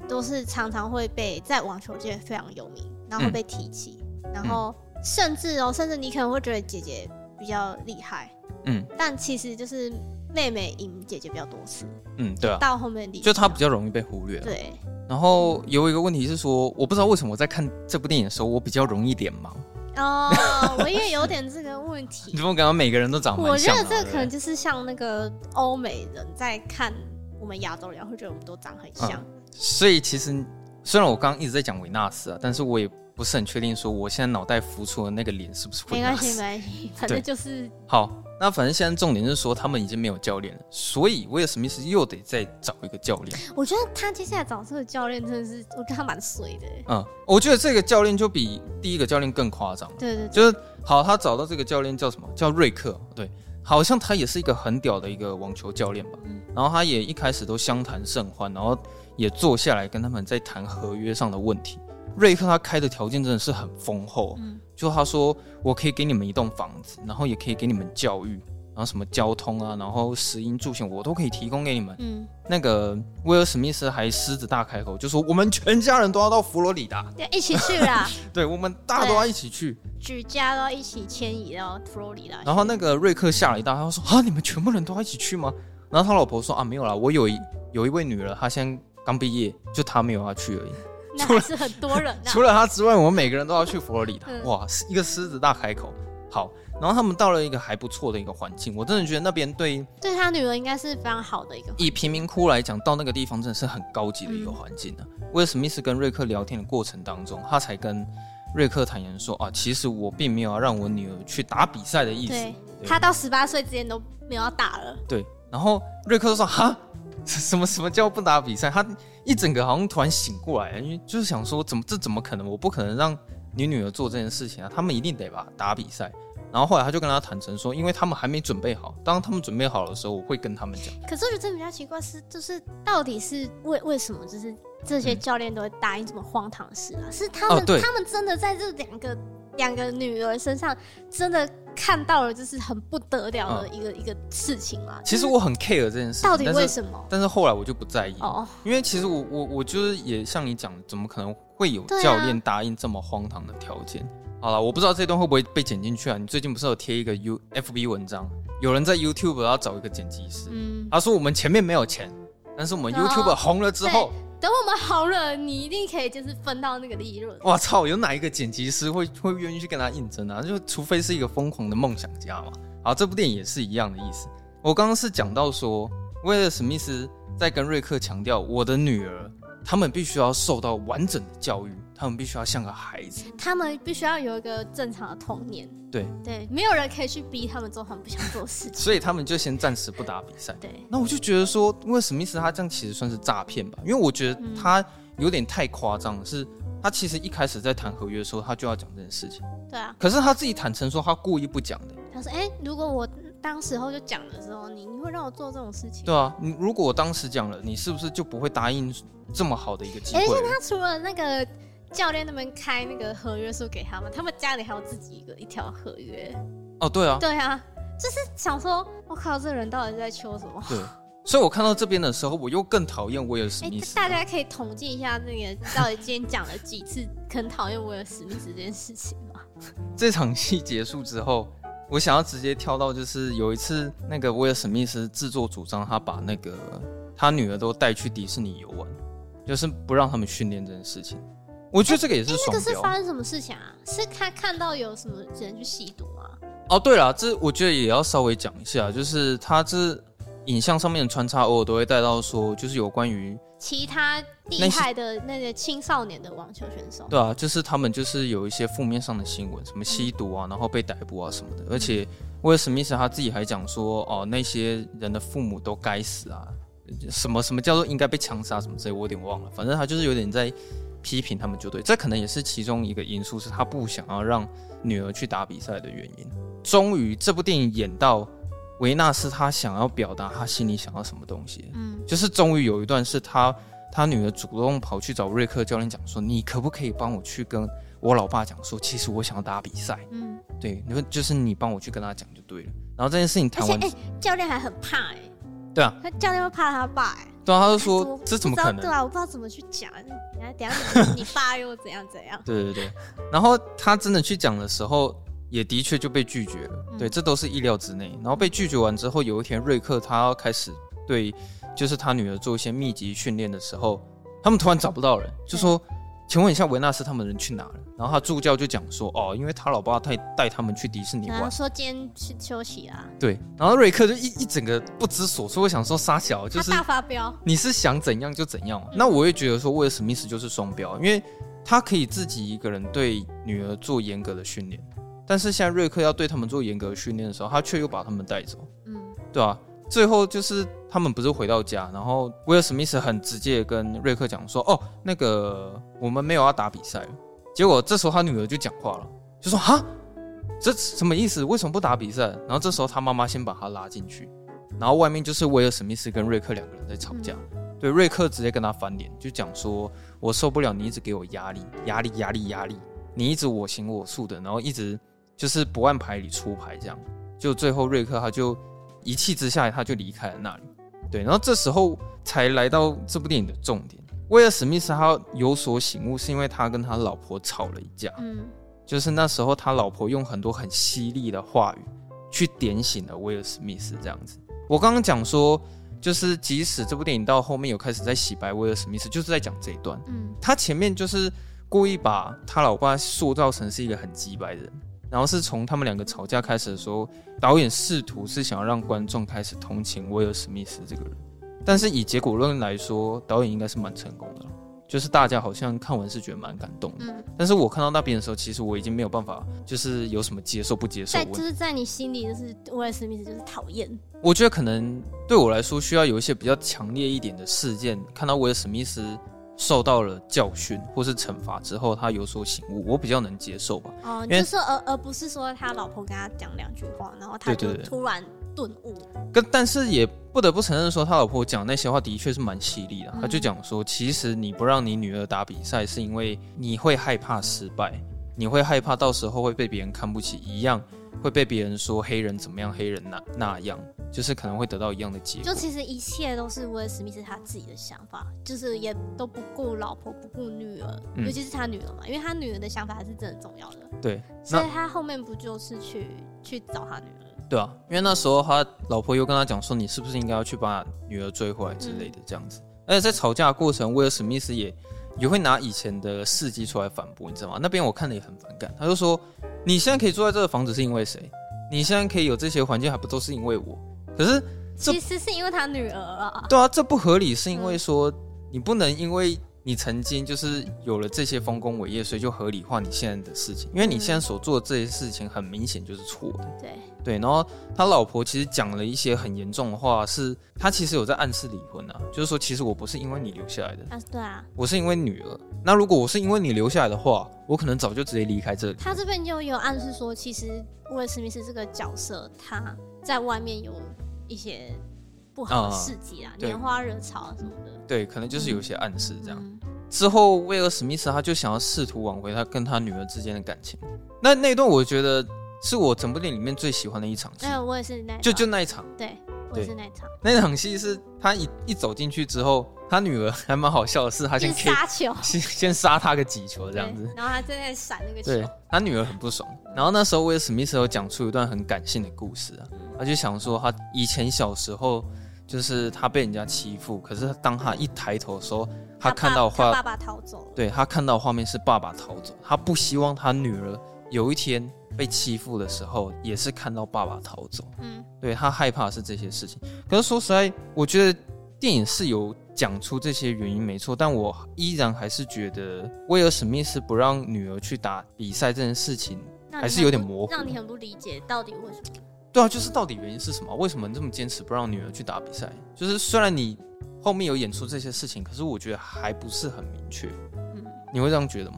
都是常常会被在网球界非常有名，然后会被提起，嗯、然后甚至哦，甚至你可能会觉得姐姐比较厉害，嗯，但其实就是妹妹赢姐姐比较多次，嗯，对啊，到后面就她比较容易被忽略，对。然后有一个问题是说，我不知道为什么我在看这部电影的时候，我比较容易脸盲。哦，我也有点这个问题。你怎么感觉每个人都长？我觉得这个可能就是像那个欧美人在看我们亚洲人，会觉得我们都长很像。嗯、所以其实虽然我刚刚一直在讲维纳斯啊，但是我也不是很确定说我现在脑袋浮出的那个脸是不是。没关系，没关系，反正就是好。那反正现在重点是说他们已经没有教练了，所以威尔史密斯又得再找一个教练。我觉得他接下来找这个教练真的是，我觉得他蛮水的。嗯，我觉得这个教练就比第一个教练更夸张。对，对对，就是好，他找到这个教练叫什么？叫瑞克。对，好像他也是一个很屌的一个网球教练吧。嗯。然后他也一开始都相谈甚欢，然后也坐下来跟他们在谈合约上的问题。瑞克他开的条件真的是很丰厚。嗯。就他说，我可以给你们一栋房子，然后也可以给你们教育。然后什么交通啊，然后食衣住行我都可以提供给你们。嗯，那个威尔史密斯还狮子大开口，就说我们全家人都要到佛罗里达，对，一起去啦。对，我们大家都要一起去，举家都要一起迁移到佛罗里达。然后那个瑞克吓了一大跳，他说啊，你们全部人都要一起去吗？然后他老婆说啊，没有啦，我有一有一位女儿，她现在刚毕业，就她没有要去而已。那还是很多人啊。除了他之外，我们每个人都要去佛罗里达。嗯、哇，一个狮子大开口。好。然后他们到了一个还不错的一个环境，我真的觉得那边对对他女儿应该是非常好的一个。以贫民窟来讲，到那个地方真的是很高级的一个环境呢。威尔史密斯跟瑞克聊天的过程当中，他才跟瑞克坦言说啊，其实我并没有要让我女儿去打比赛的意思。他到十八岁之前都没有要打了。对，然后瑞克就说哈，什么什么叫不打比赛？他一整个好像突然醒过来，因为就是想说，怎么这怎么可能？我不可能让你女儿做这件事情啊！他们一定得吧打比赛。然后后来他就跟他坦诚说，因为他们还没准备好，当他们准备好的时候，我会跟他们讲。可是我觉得这比较奇怪是，就是到底是为为什么，就是这些教练都会答应这么荒唐的事啊？是他们、哦、他们真的在这两个两个女儿身上真的看到了，就是很不得了的一个、嗯、一个事情吗？其实我很 care 这件事，到底为什么？但是后来我就不在意哦，因为其实我我我就是也像你讲，怎么可能会有教练答应这么荒唐的条件？好了，我不知道这段会不会被剪进去啊？你最近不是有贴一个 U F B 文章，有人在 YouTube 要找一个剪辑师，嗯，他说我们前面没有钱，但是我们 YouTube 红了之后，等我们好了，你一定可以就是分到那个利润。我操，有哪一个剪辑师会会愿意去跟他应征啊？就除非是一个疯狂的梦想家嘛。好，这部电影也是一样的意思。我刚刚是讲到说。威尔史密斯在跟瑞克强调，我的女儿，他们必须要受到完整的教育，他们必须要像个孩子，他们必须要有一个正常的童年。对对，没有人可以去逼他们做他们不想做的事情，所以他们就先暂时不打比赛。对，那我就觉得说，因为史密斯他这样其实算是诈骗吧，因为我觉得他有点太夸张了，是。他其实一开始在谈合约的时候，他就要讲这件事情。对啊。可是他自己坦诚说，他故意不讲的。他说：“哎、欸，如果我当时候就讲的时候，你你会让我做这种事情？”对啊，你如果我当时讲了，你是不是就不会答应这么好的一个机会？而且他除了那个教练那边开那个合约书给他们，他们家里还有自己一个一条合约。哦，对啊。对啊，就是想说，我靠，这人到底是在求什么？对。所以我看到这边的时候，我又更讨厌威尔史密斯。大家可以统计一下，那个到底今天讲了几次很讨厌威尔史密斯这件事情吗？这场戏结束之后，我想要直接跳到，就是有一次那个威尔史密斯自作主张，他把那个他女儿都带去迪士尼游玩，就是不让他们训练这件事情。我觉得这个也是。那个是发生什么事情啊？是他看到有什么人去吸毒吗？哦，对了，这我觉得也要稍微讲一下，就是他这。影像上面的穿插偶尔都会带到说，就是有关于其他厉害的那些青少年的网球选手。对啊，就是他们就是有一些负面上的新闻，什么吸毒啊，然后被逮捕啊什么的。而且威尔史密斯他自己还讲说，哦，那些人的父母都该死啊，什么什么叫做应该被枪杀什么之类，我有点忘了。反正他就是有点在批评他们，就对。这可能也是其中一个因素，是他不想要让女儿去打比赛的原因。终于，这部电影演到。维纳斯他想要表达他心里想要什么东西，嗯，就是终于有一段是他他女儿主动跑去找瑞克教练讲说，你可不可以帮我去跟我老爸讲说，其实我想要打比赛，嗯，对，你说就是你帮我去跟他讲就对了。然后这件事情谈完，哎、欸，教练还很怕哎、欸，对啊，他教练会怕他爸哎、欸，对啊，他就说这怎么可能？对啊，我不知道怎么去讲，你爸又怎样怎样？对对对，然后他真的去讲的时候。也的确就被拒绝了，嗯、对，这都是意料之内。然后被拒绝完之后，有一天瑞克他要开始对，就是他女儿做一些密集训练的时候，他们突然找不到人，就说：“嗯、请问一下维纳斯他们人去哪了？”然后他助教就讲说：“哦，因为他老爸带带他们去迪士尼玩，说今天去休息啊。”对，然后瑞克就一一整个不知所措，我想说杀小就是大发飙，你是想怎样就怎样。嗯、那我也觉得说为了史密斯就是双标，因为他可以自己一个人对女儿做严格的训练。但是现在瑞克要对他们做严格的训练的时候，他却又把他们带走，嗯，对啊，最后就是他们不是回到家，然后威尔史密斯很直接跟瑞克讲说：“哦，那个我们没有要打比赛。”结果这时候他女儿就讲话了，就说：“哈，这什么意思？为什么不打比赛？”然后这时候他妈妈先把他拉进去，然后外面就是威尔史密斯跟瑞克两个人在吵架。嗯、对，瑞克直接跟他翻脸，就讲说：“我受不了你一直给我压力，压力，压力，压力，你一直我行我素的，然后一直。”就是不按牌理出牌，这样，就最后瑞克他就一气之下他就离开了那里，对，然后这时候才来到这部电影的重点。威尔史密斯他有所醒悟，是因为他跟他老婆吵了一架，嗯，就是那时候他老婆用很多很犀利的话语去点醒了威尔史密斯，这样子。我刚刚讲说，就是即使这部电影到后面有开始在洗白威尔史密斯，就是在讲这一段，嗯，他前面就是故意把他老爸塑造成是一个很鸡白的人。然后是从他们两个吵架开始的时候，导演试图是想要让观众开始同情威尔史密斯这个人，但是以结果论来说，导演应该是蛮成功的，就是大家好像看完是觉得蛮感动的。嗯，但是我看到那边的时候，其实我已经没有办法，就是有什么接受不接受。在就是在你心里，就是威尔史密斯就是讨厌。我觉得可能对我来说，需要有一些比较强烈一点的事件，看到威尔史密斯。受到了教训或是惩罚之后，他有所醒悟，我比较能接受吧。哦，就是而而不是说他老婆跟他讲两句话，然后他就突然顿悟。跟但是也不得不承认说，他老婆讲那些话的确是蛮犀利的。嗯、他就讲说，其实你不让你女儿打比赛，是因为你会害怕失败，你会害怕到时候会被别人看不起一样。会被别人说黑人怎么样，黑人那那样，就是可能会得到一样的结果。就其实一切都是威尔史密斯他自己的想法，就是也都不顾老婆，不顾女儿，嗯、尤其是他女儿嘛，因为他女儿的想法还是真的重要的。对，所以他后面不就是去去找他女儿？对啊，因为那时候他老婆又跟他讲说，你是不是应该要去把女儿追回来之类的这样子。嗯、而且在吵架的过程，威尔史密斯也也会拿以前的事迹出来反驳，你知道吗？那边我看的也很反感，他就说。你现在可以住在这个房子是因为谁？你现在可以有这些环境还不都是因为我？可是其实是因为他女儿啊。对啊，这不合理，是因为说你不能因为。你曾经就是有了这些丰功伟业，所以就合理化你现在的事情，因为你现在所做的这些事情很明显就是错的。对对，然后他老婆其实讲了一些很严重的话，是他其实有在暗示离婚啊，就是说其实我不是因为你留下来的啊，对啊，我是因为女儿。那如果我是因为你留下来的话，我可能早就直接离开这里。他这边就有暗示说，其实威尔史密斯这个角色他在外面有一些不好的事迹啊，拈花惹草什么的。对，可能就是有些暗示这样。嗯之后，威尔史密斯他就想要试图挽回他跟他女儿之间的感情。那那一段，我觉得是我整部电影里面最喜欢的一场戏。哎，我也是那，就就那一场。对，我也是那一场。那场戏是他一一走进去之后，他女儿还蛮好笑的是，他先杀球，先先杀他个几球这样子。然后他正在闪那个球。对，他女儿很不爽。然后那时候，威尔史密斯有讲出一段很感性的故事啊，他就想说他以前小时候。就是他被人家欺负，可是当他一抬头的时候，他看到画，爸爸逃走。对，他看到画面是爸爸逃走，他不希望他女儿有一天被欺负的时候，也是看到爸爸逃走。嗯，对，他害怕的是这些事情。可是说实在，我觉得电影是有讲出这些原因没错，但我依然还是觉得威尔史密斯不让女儿去打比赛这件事情还是有点模糊，让你很不理解到底为什么。对啊，就是到底原因是什么？为什么你这么坚持不让女儿去打比赛？就是虽然你后面有演出这些事情，可是我觉得还不是很明确。嗯，你会这样觉得吗？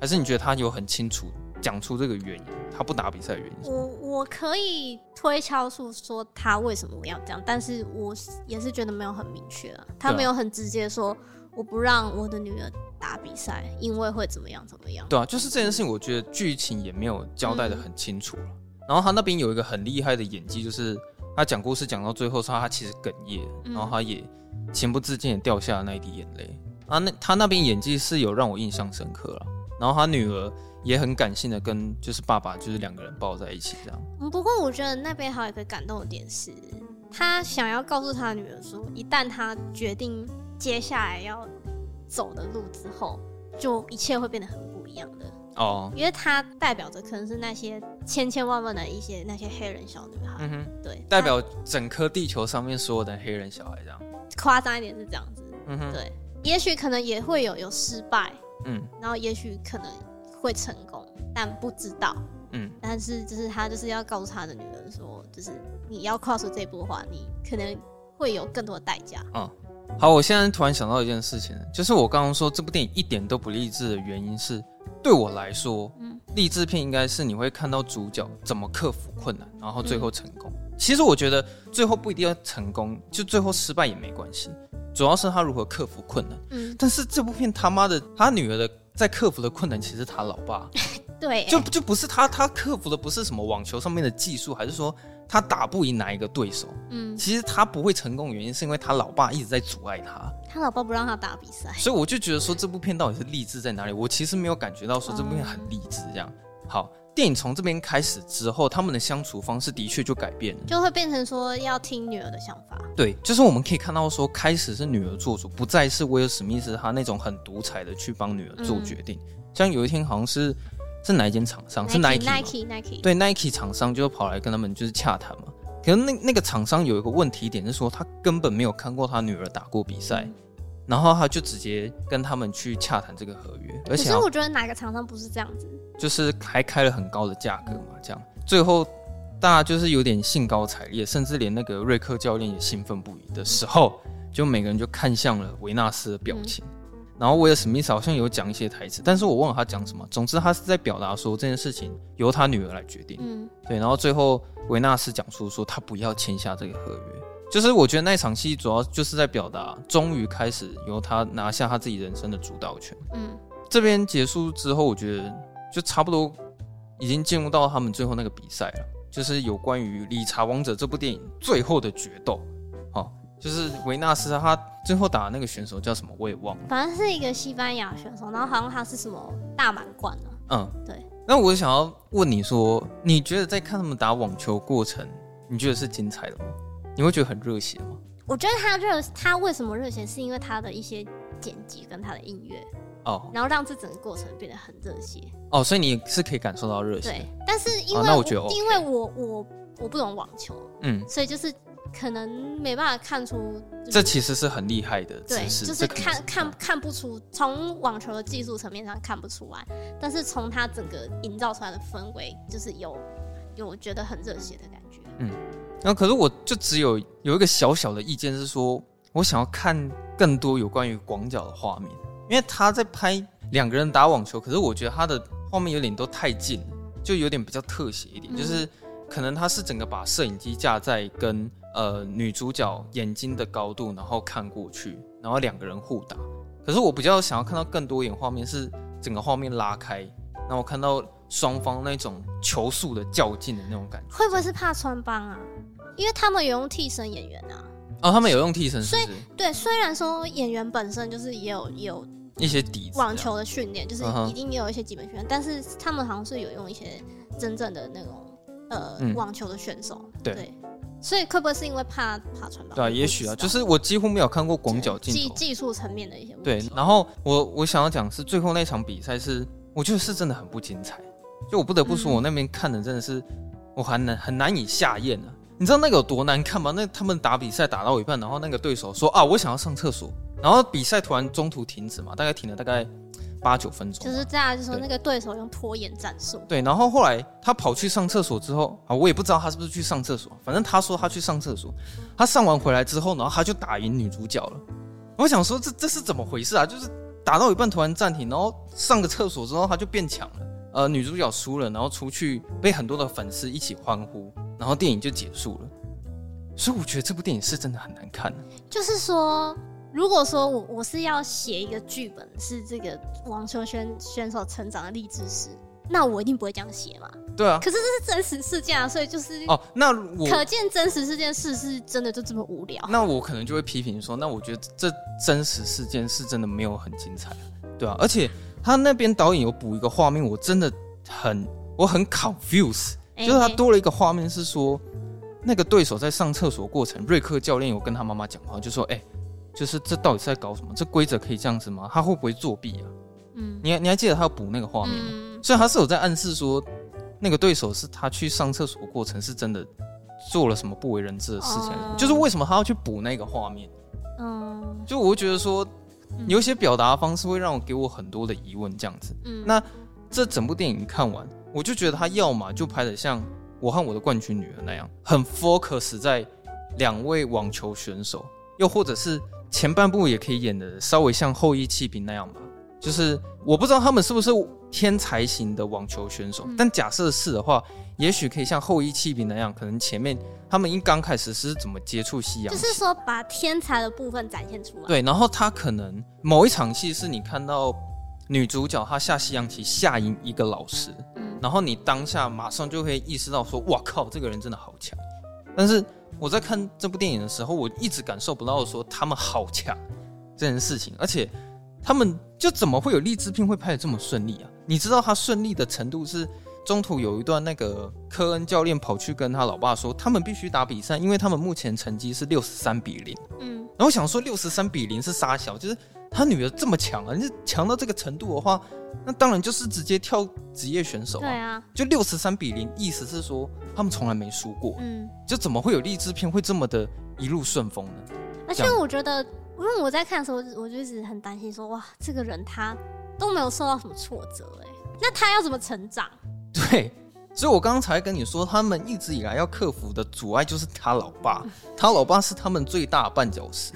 还是你觉得他有很清楚讲出这个原因？他不打比赛的原因？我我可以推敲出说他为什么要这样，但是我也是觉得没有很明确啊。他没有很直接说我不让我的女儿打比赛，因为会怎么样怎么样。对啊，就是这件事情，我觉得剧情也没有交代的很清楚了。嗯然后他那边有一个很厉害的演技，就是他讲故事讲到最后，他他其实哽咽，然后他也情不自禁的掉下了那一滴眼泪。啊，那他那边演技是有让我印象深刻了。然后他女儿也很感性的跟就是爸爸就是两个人抱在一起这样。嗯，不过我觉得那边还有一个感动的点是，他想要告诉他女儿说，一旦他决定接下来要走的路之后，就一切会变得很不一样的。哦，因为它代表着可能是那些千千万万的一些那些黑人小女孩，嗯哼，对，代表整颗地球上面所有的黑人小孩这样。夸张一点是这样子，嗯哼，对，也许可能也会有有失败，嗯，然后也许可能会成功，但不知道，嗯，但是就是他就是要告诉他的女儿说，就是你要跨出这一步的话，你可能会有更多的代价，嗯。好，我现在突然想到一件事情，就是我刚刚说这部电影一点都不励志的原因是，对我来说，嗯，励志片应该是你会看到主角怎么克服困难，然后最后成功。嗯。其实我觉得最后不一定要成功，就最后失败也没关系，主要是他如何克服困难。嗯，但是这部片他妈的，他女儿的在克服的困难其实是他老爸，对，就就不是他，他克服的不是什么网球上面的技术，还是说。他打不赢哪一个对手？嗯，其实他不会成功的原因是因为他老爸一直在阻碍他。他老爸不让他打比赛，所以我就觉得说这部片到底是励志在哪里？我其实没有感觉到说这部片很励志这样。好，电影从这边开始之后，他们的相处方式的确就改变了，就会变成说要听女儿的想法。对，就是我们可以看到说，开始是女儿做主，不再是威尔史密斯他那种很独裁的去帮女儿做决定。嗯、像有一天好像是。是哪一间厂商？Nike, 是 Nike，Nike，Nike。对，Nike 厂商就跑来跟他们就是洽谈嘛。可是那那个厂商有一个问题点是说，他根本没有看过他女儿打过比赛，嗯、然后他就直接跟他们去洽谈这个合约。而且，可是我觉得哪个厂商不是这样子？就是还开了很高的价格嘛，这样最后大家就是有点兴高采烈，甚至连那个瑞克教练也兴奋不已的时候，就每个人就看向了维纳斯的表情。嗯然后威尔史密斯好像有讲一些台词，但是我忘了他讲什么。总之他是在表达说这件事情由他女儿来决定。嗯，对。然后最后维纳斯讲出说他不要签下这个合约，就是我觉得那场戏主要就是在表达，终于开始由他拿下他自己人生的主导权。嗯，这边结束之后，我觉得就差不多已经进入到他们最后那个比赛了，就是有关于《理查王者》这部电影最后的决斗。好。就是维纳斯他最后打的那个选手叫什么我也忘了，反正是一个西班牙选手，然后好像他是什么大满贯了。嗯，对。那我想要问你说，你觉得在看他们打网球过程，你觉得是精彩的吗？你会觉得很热血吗？我觉得他热，他为什么热血，是因为他的一些剪辑跟他的音乐哦，然后让这整个过程变得很热血哦，所以你是可以感受到热血。对，但是因为、哦、那我觉得、OK、因为我我我不懂网球，嗯，所以就是。可能没办法看出，这其实是很厉害的，对，就是看看看不出，从网球的技术层面上看不出来，但是从他整个营造出来的氛围，就是有有觉得很热血的感觉。嗯，然后可是我就只有有一个小小的意见是说，我想要看更多有关于广角的画面，因为他在拍两个人打网球，可是我觉得他的画面有点都太近了，就有点比较特写一点，嗯、就是。可能他是整个把摄影机架在跟呃女主角眼睛的高度，然后看过去，然后两个人互打。可是我比较想要看到更多一点画面，是整个画面拉开，然后我看到双方那种球速的较劲的那种感觉。会不会是怕穿帮啊？因为他们有用替身演员啊。哦，他们有用替身是是，所以对，虽然说演员本身就是也有也有一些底子，网球的训练就是一定也有一些基本训练，嗯，但是他们好像是有用一些真正的那种。呃、嗯，网球的选手对，对，所以会不会是因为怕怕传导？对啊，也许啊，就是我几乎没有看过广角镜头，技技术层面的一些问题。对，然后我我想要讲是最后那场比赛是，我觉得是真的很不精彩。就我不得不说，我那边看的真的是、嗯、我很难很难以下咽啊。你知道那个有多难看吗？那他们打比赛打到一半，然后那个对手说啊，我想要上厕所，然后比赛突然中途停止嘛，大概停了大概。八九分钟，就是这样，就是说那个对手用拖延战术。对，然后后来他跑去上厕所之后啊，我也不知道他是不是去上厕所，反正他说他去上厕所。他上完回来之后，然后他就打赢女主角了。我想说这这是怎么回事啊？就是打到一半突然暂停，然后上个厕所之后他就变强了。呃，女主角输了，然后出去被很多的粉丝一起欢呼，然后电影就结束了。所以我觉得这部电影是真的很难看。就是说。如果说我我是要写一个剧本，是这个网球选选手成长的励志史，那我一定不会这样写嘛。对啊。可是这是真实事件啊，所以就是哦，那我可见真实事件事是真的就这么无聊。那我可能就会批评说，那我觉得这真实事件是真的没有很精彩，对啊。而且他那边导演有补一个画面，我真的很我很 confuse，就是他多了一个画面是说，那个对手在上厕所过程，瑞克教练有跟他妈妈讲话，就说哎。就是这到底是在搞什么？这规则可以这样子吗？他会不会作弊啊？嗯，你还你还记得他要补那个画面吗？嗯，所以他是有在暗示说，那个对手是他去上厕所过程是真的做了什么不为人知的事情，嗯，就是为什么他要去补那个画面？嗯，就我会觉得说，有一些表达方式会让我给我很多的疑问，这样子。嗯，那这整部电影看完，我就觉得他要么就拍的像《我和我的冠军女儿》那样，很 focus 在两位网球选手，又或者是。前半部也可以演的稍微像后羿弃兵那样吧，就是我不知道他们是不是天才型的网球选手，嗯、但假设是的话，也许可以像后羿弃兵那样，可能前面他们一刚开始是怎么接触西洋，就是说把天才的部分展现出来。对，然后他可能某一场戏是你看到女主角她下西洋棋下赢一个老师，嗯，然后你当下马上就会意识到说，哇靠，这个人真的好强，但是。我在看这部电影的时候，我一直感受不到说他们好强这件事情，而且他们就怎么会有励志片会拍的这么顺利啊？你知道他顺利的程度是中途有一段那个科恩教练跑去跟他老爸说，他们必须打比赛，因为他们目前成绩是六十三比零。嗯，然后想说六十三比零是杀小，就是他女儿这么强啊，你强到这个程度的话。那当然就是直接跳职业选手啊！对啊，就六十三比零，意思是说他们从来没输过。嗯，就怎么会有励志片会这么的一路顺风呢？而且我觉得，因为我在看的时候，我就一直很担心说，哇，这个人他都没有受到什么挫折，哎，那他要怎么成长？对，所以我刚才跟你说，他们一直以来要克服的阻碍就是他老爸，他老爸是他们最大的绊脚石。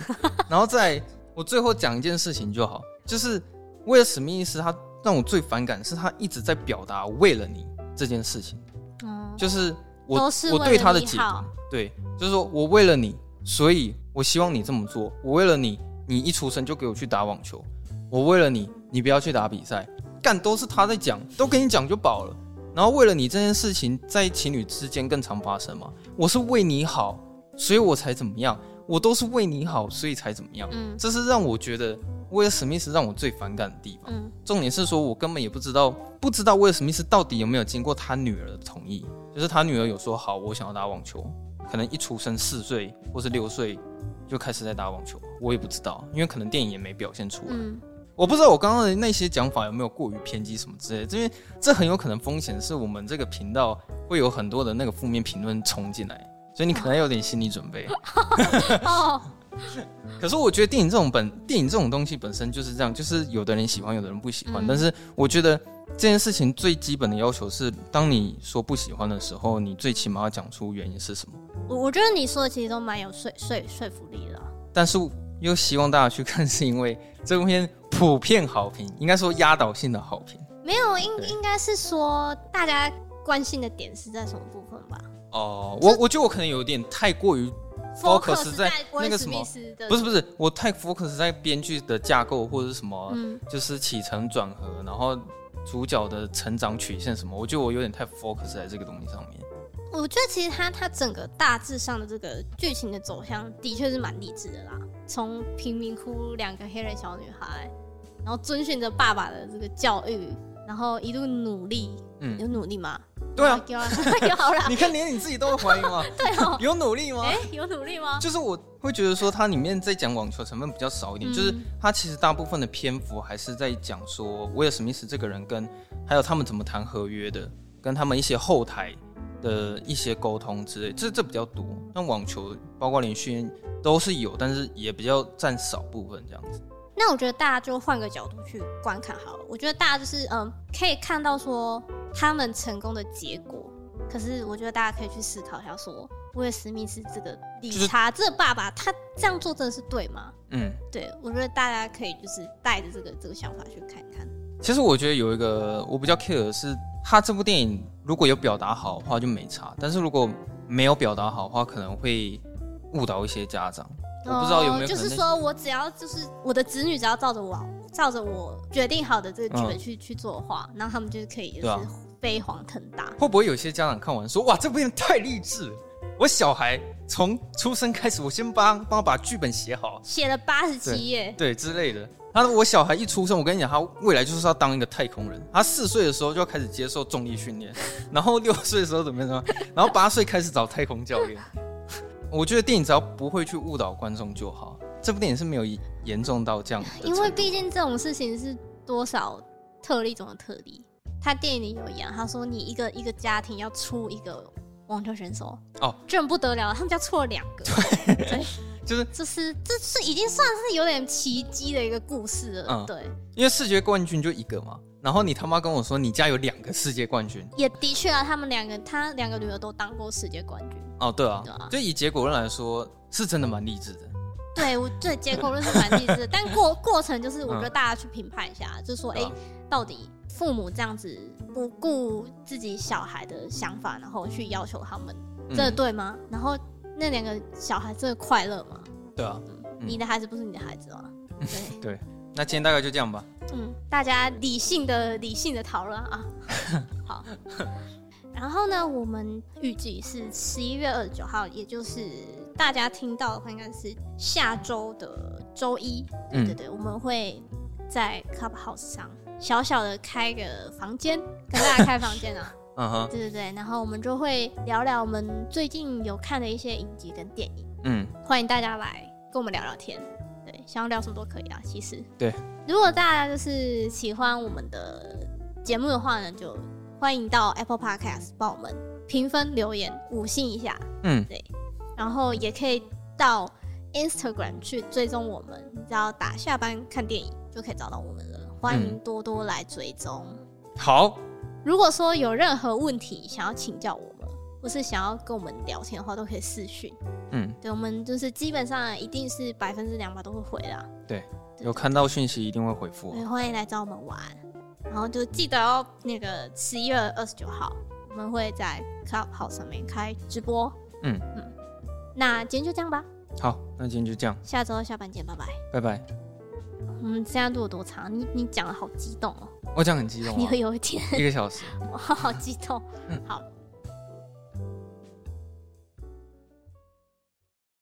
然后在我最后讲一件事情就好，就是威尔史密斯他。让我最反感的是他一直在表达“为了你”这件事情，嗯，就是我是我对他的解读，对，就是说我为了你，所以我希望你这么做。我为了你，你一出生就给我去打网球。我为了你，你不要去打比赛。干都是他在讲，都跟你讲就饱了。然后为了你这件事情，在情侣之间更常发生嘛。我是为你好，所以我才怎么样。我都是为你好，所以才怎么样。嗯，这是让我觉得。威尔史密斯让我最反感的地方，嗯，重点是说，我根本也不知道，不知道威尔史密斯到底有没有经过他女儿的同意，就是他女儿有说好，我想要打网球，可能一出生四岁或是六岁就开始在打网球，我也不知道，因为可能电影也没表现出来，嗯，我不知道我刚刚的那些讲法有没有过于偏激什么之类的，因为这很有可能风险是我们这个频道会有很多的那个负面评论冲进来。所以你可能有点心理准备。哦。可是我觉得电影这种本电影这种东西本身就是这样，就是有的人喜欢，有的人不喜欢。嗯、但是我觉得这件事情最基本的要求是，当你说不喜欢的时候，你最起码要讲出原因是什么。我我觉得你说的其实都蛮有说说说服力的。但是又希望大家去看，是因为这部片普遍好评，应该说压倒性的好评。没有，应应该是说大家关心的点是在什么部分吧？哦、呃，我我觉得我可能有点太过于。Focus 在那个什么，不是不是，我太 focus 在编剧的架构或者是什么，嗯、就是起承转合，然后主角的成长曲线什么，我觉得我有点太 focus 在这个东西上面。我觉得其实他他整个大致上的这个剧情的走向的确是蛮励志的啦，从贫民窟两个黑人小女孩，然后遵循着爸爸的这个教育，然后一路努力，嗯，有努力吗？对啊，有 你看连你自己都会怀疑吗？对哦，有努力吗？哎，有努力吗？就是我会觉得说，它里面在讲网球成分比较少一点，嗯、就是它其实大部分的篇幅还是在讲说威尔史密斯这个人跟还有他们怎么谈合约的，跟他们一些后台的一些沟通之类，这这比较多。那网球包括连续都是有，但是也比较占少部分这样子。那我觉得大家就换个角度去观看好了。我觉得大家就是嗯，可以看到说。他们成功的结果，可是我觉得大家可以去思考一下，说威尔史密斯这个理查，这个爸爸，他这样做真的是对吗？嗯，对，我觉得大家可以就是带着这个这个想法去看一看。其实我觉得有一个我比较 care 的是，他这部电影如果有表达好的话就没差，但是如果没有表达好的话，可能会误导一些家长。我不知道有没有就是说我只要就是我的子女只要照着我照着我决定好的这个剧本去、嗯、去做的话，然后他们就是可以就是飞黄腾达。会不会有些家长看完说哇，这部片太励志了，我小孩从出生开始，我先帮帮我把剧本写好，写了八十七页，对之类的。他说我小孩一出生，我跟你讲，他未来就是要当一个太空人。他四岁的时候就要开始接受重力训练，然后六岁的时候怎么样怎么样，然后八岁开始找太空教练。我觉得电影只要不会去误导观众就好。这部电影是没有严重到这样，因为毕竟这种事情是多少特例中的特例。他电影里有演，他说你一个一个家庭要出一个网球选手哦，这很不得了，他们家出了两个，对，对就是这是这是已经算是有点奇迹的一个故事了，嗯、对。因为世界冠军就一个嘛，然后你他妈跟我说你家有两个世界冠军，也的确啊，他们两个他两个女儿都当过世界冠军。哦，对啊，对啊，就以结果论来说，是真的蛮励志的。对，我对结果论是蛮励志的，但过过程就是我觉得大家去评判一下，嗯、就是说，哎、欸，到底父母这样子不顾自己小孩的想法，然后去要求他们，这个对吗？嗯、然后那两个小孩真的快乐吗？对啊、嗯，你的孩子不是你的孩子吗？对。对，那今天大概就这样吧。嗯，大家理性的理性的讨论啊，好。然后呢，我们预计是十一月二十九号，也就是大家听到的话，应该是下周的周一。对对对，嗯、我们会在 Clubhouse 上小小的开个房间，跟大家开房间啊。嗯哼。对对对，然后我们就会聊聊我们最近有看的一些影集跟电影。嗯。欢迎大家来跟我们聊聊天。对，想要聊什么都可以啊，其实。对。如果大家就是喜欢我们的节目的话呢，就。欢迎到 Apple Podcast 帮我们评分、留言、五星一下。嗯，对，然后也可以到 Instagram 去追踪我们，你只要打下班看电影就可以找到我们了。欢迎多多来追踪。嗯、好，如果说有任何问题想要请教我们，或是想要跟我们聊天的话，都可以私讯。嗯，对，我们就是基本上一定是百分之两百都会回的。对，有看到讯息一定会回复。对，欢迎来找我们玩。然后就记得哦，那个十一月二十九号，我们会在 Clubhouse 上面开直播。嗯嗯，那今天就这样吧。好，那今天就这样。下周下班见，拜拜。拜拜。我们现在录了多长？你你讲的好激动哦。我讲很激动。你会有一点。一个小时。我好激动。嗯，好。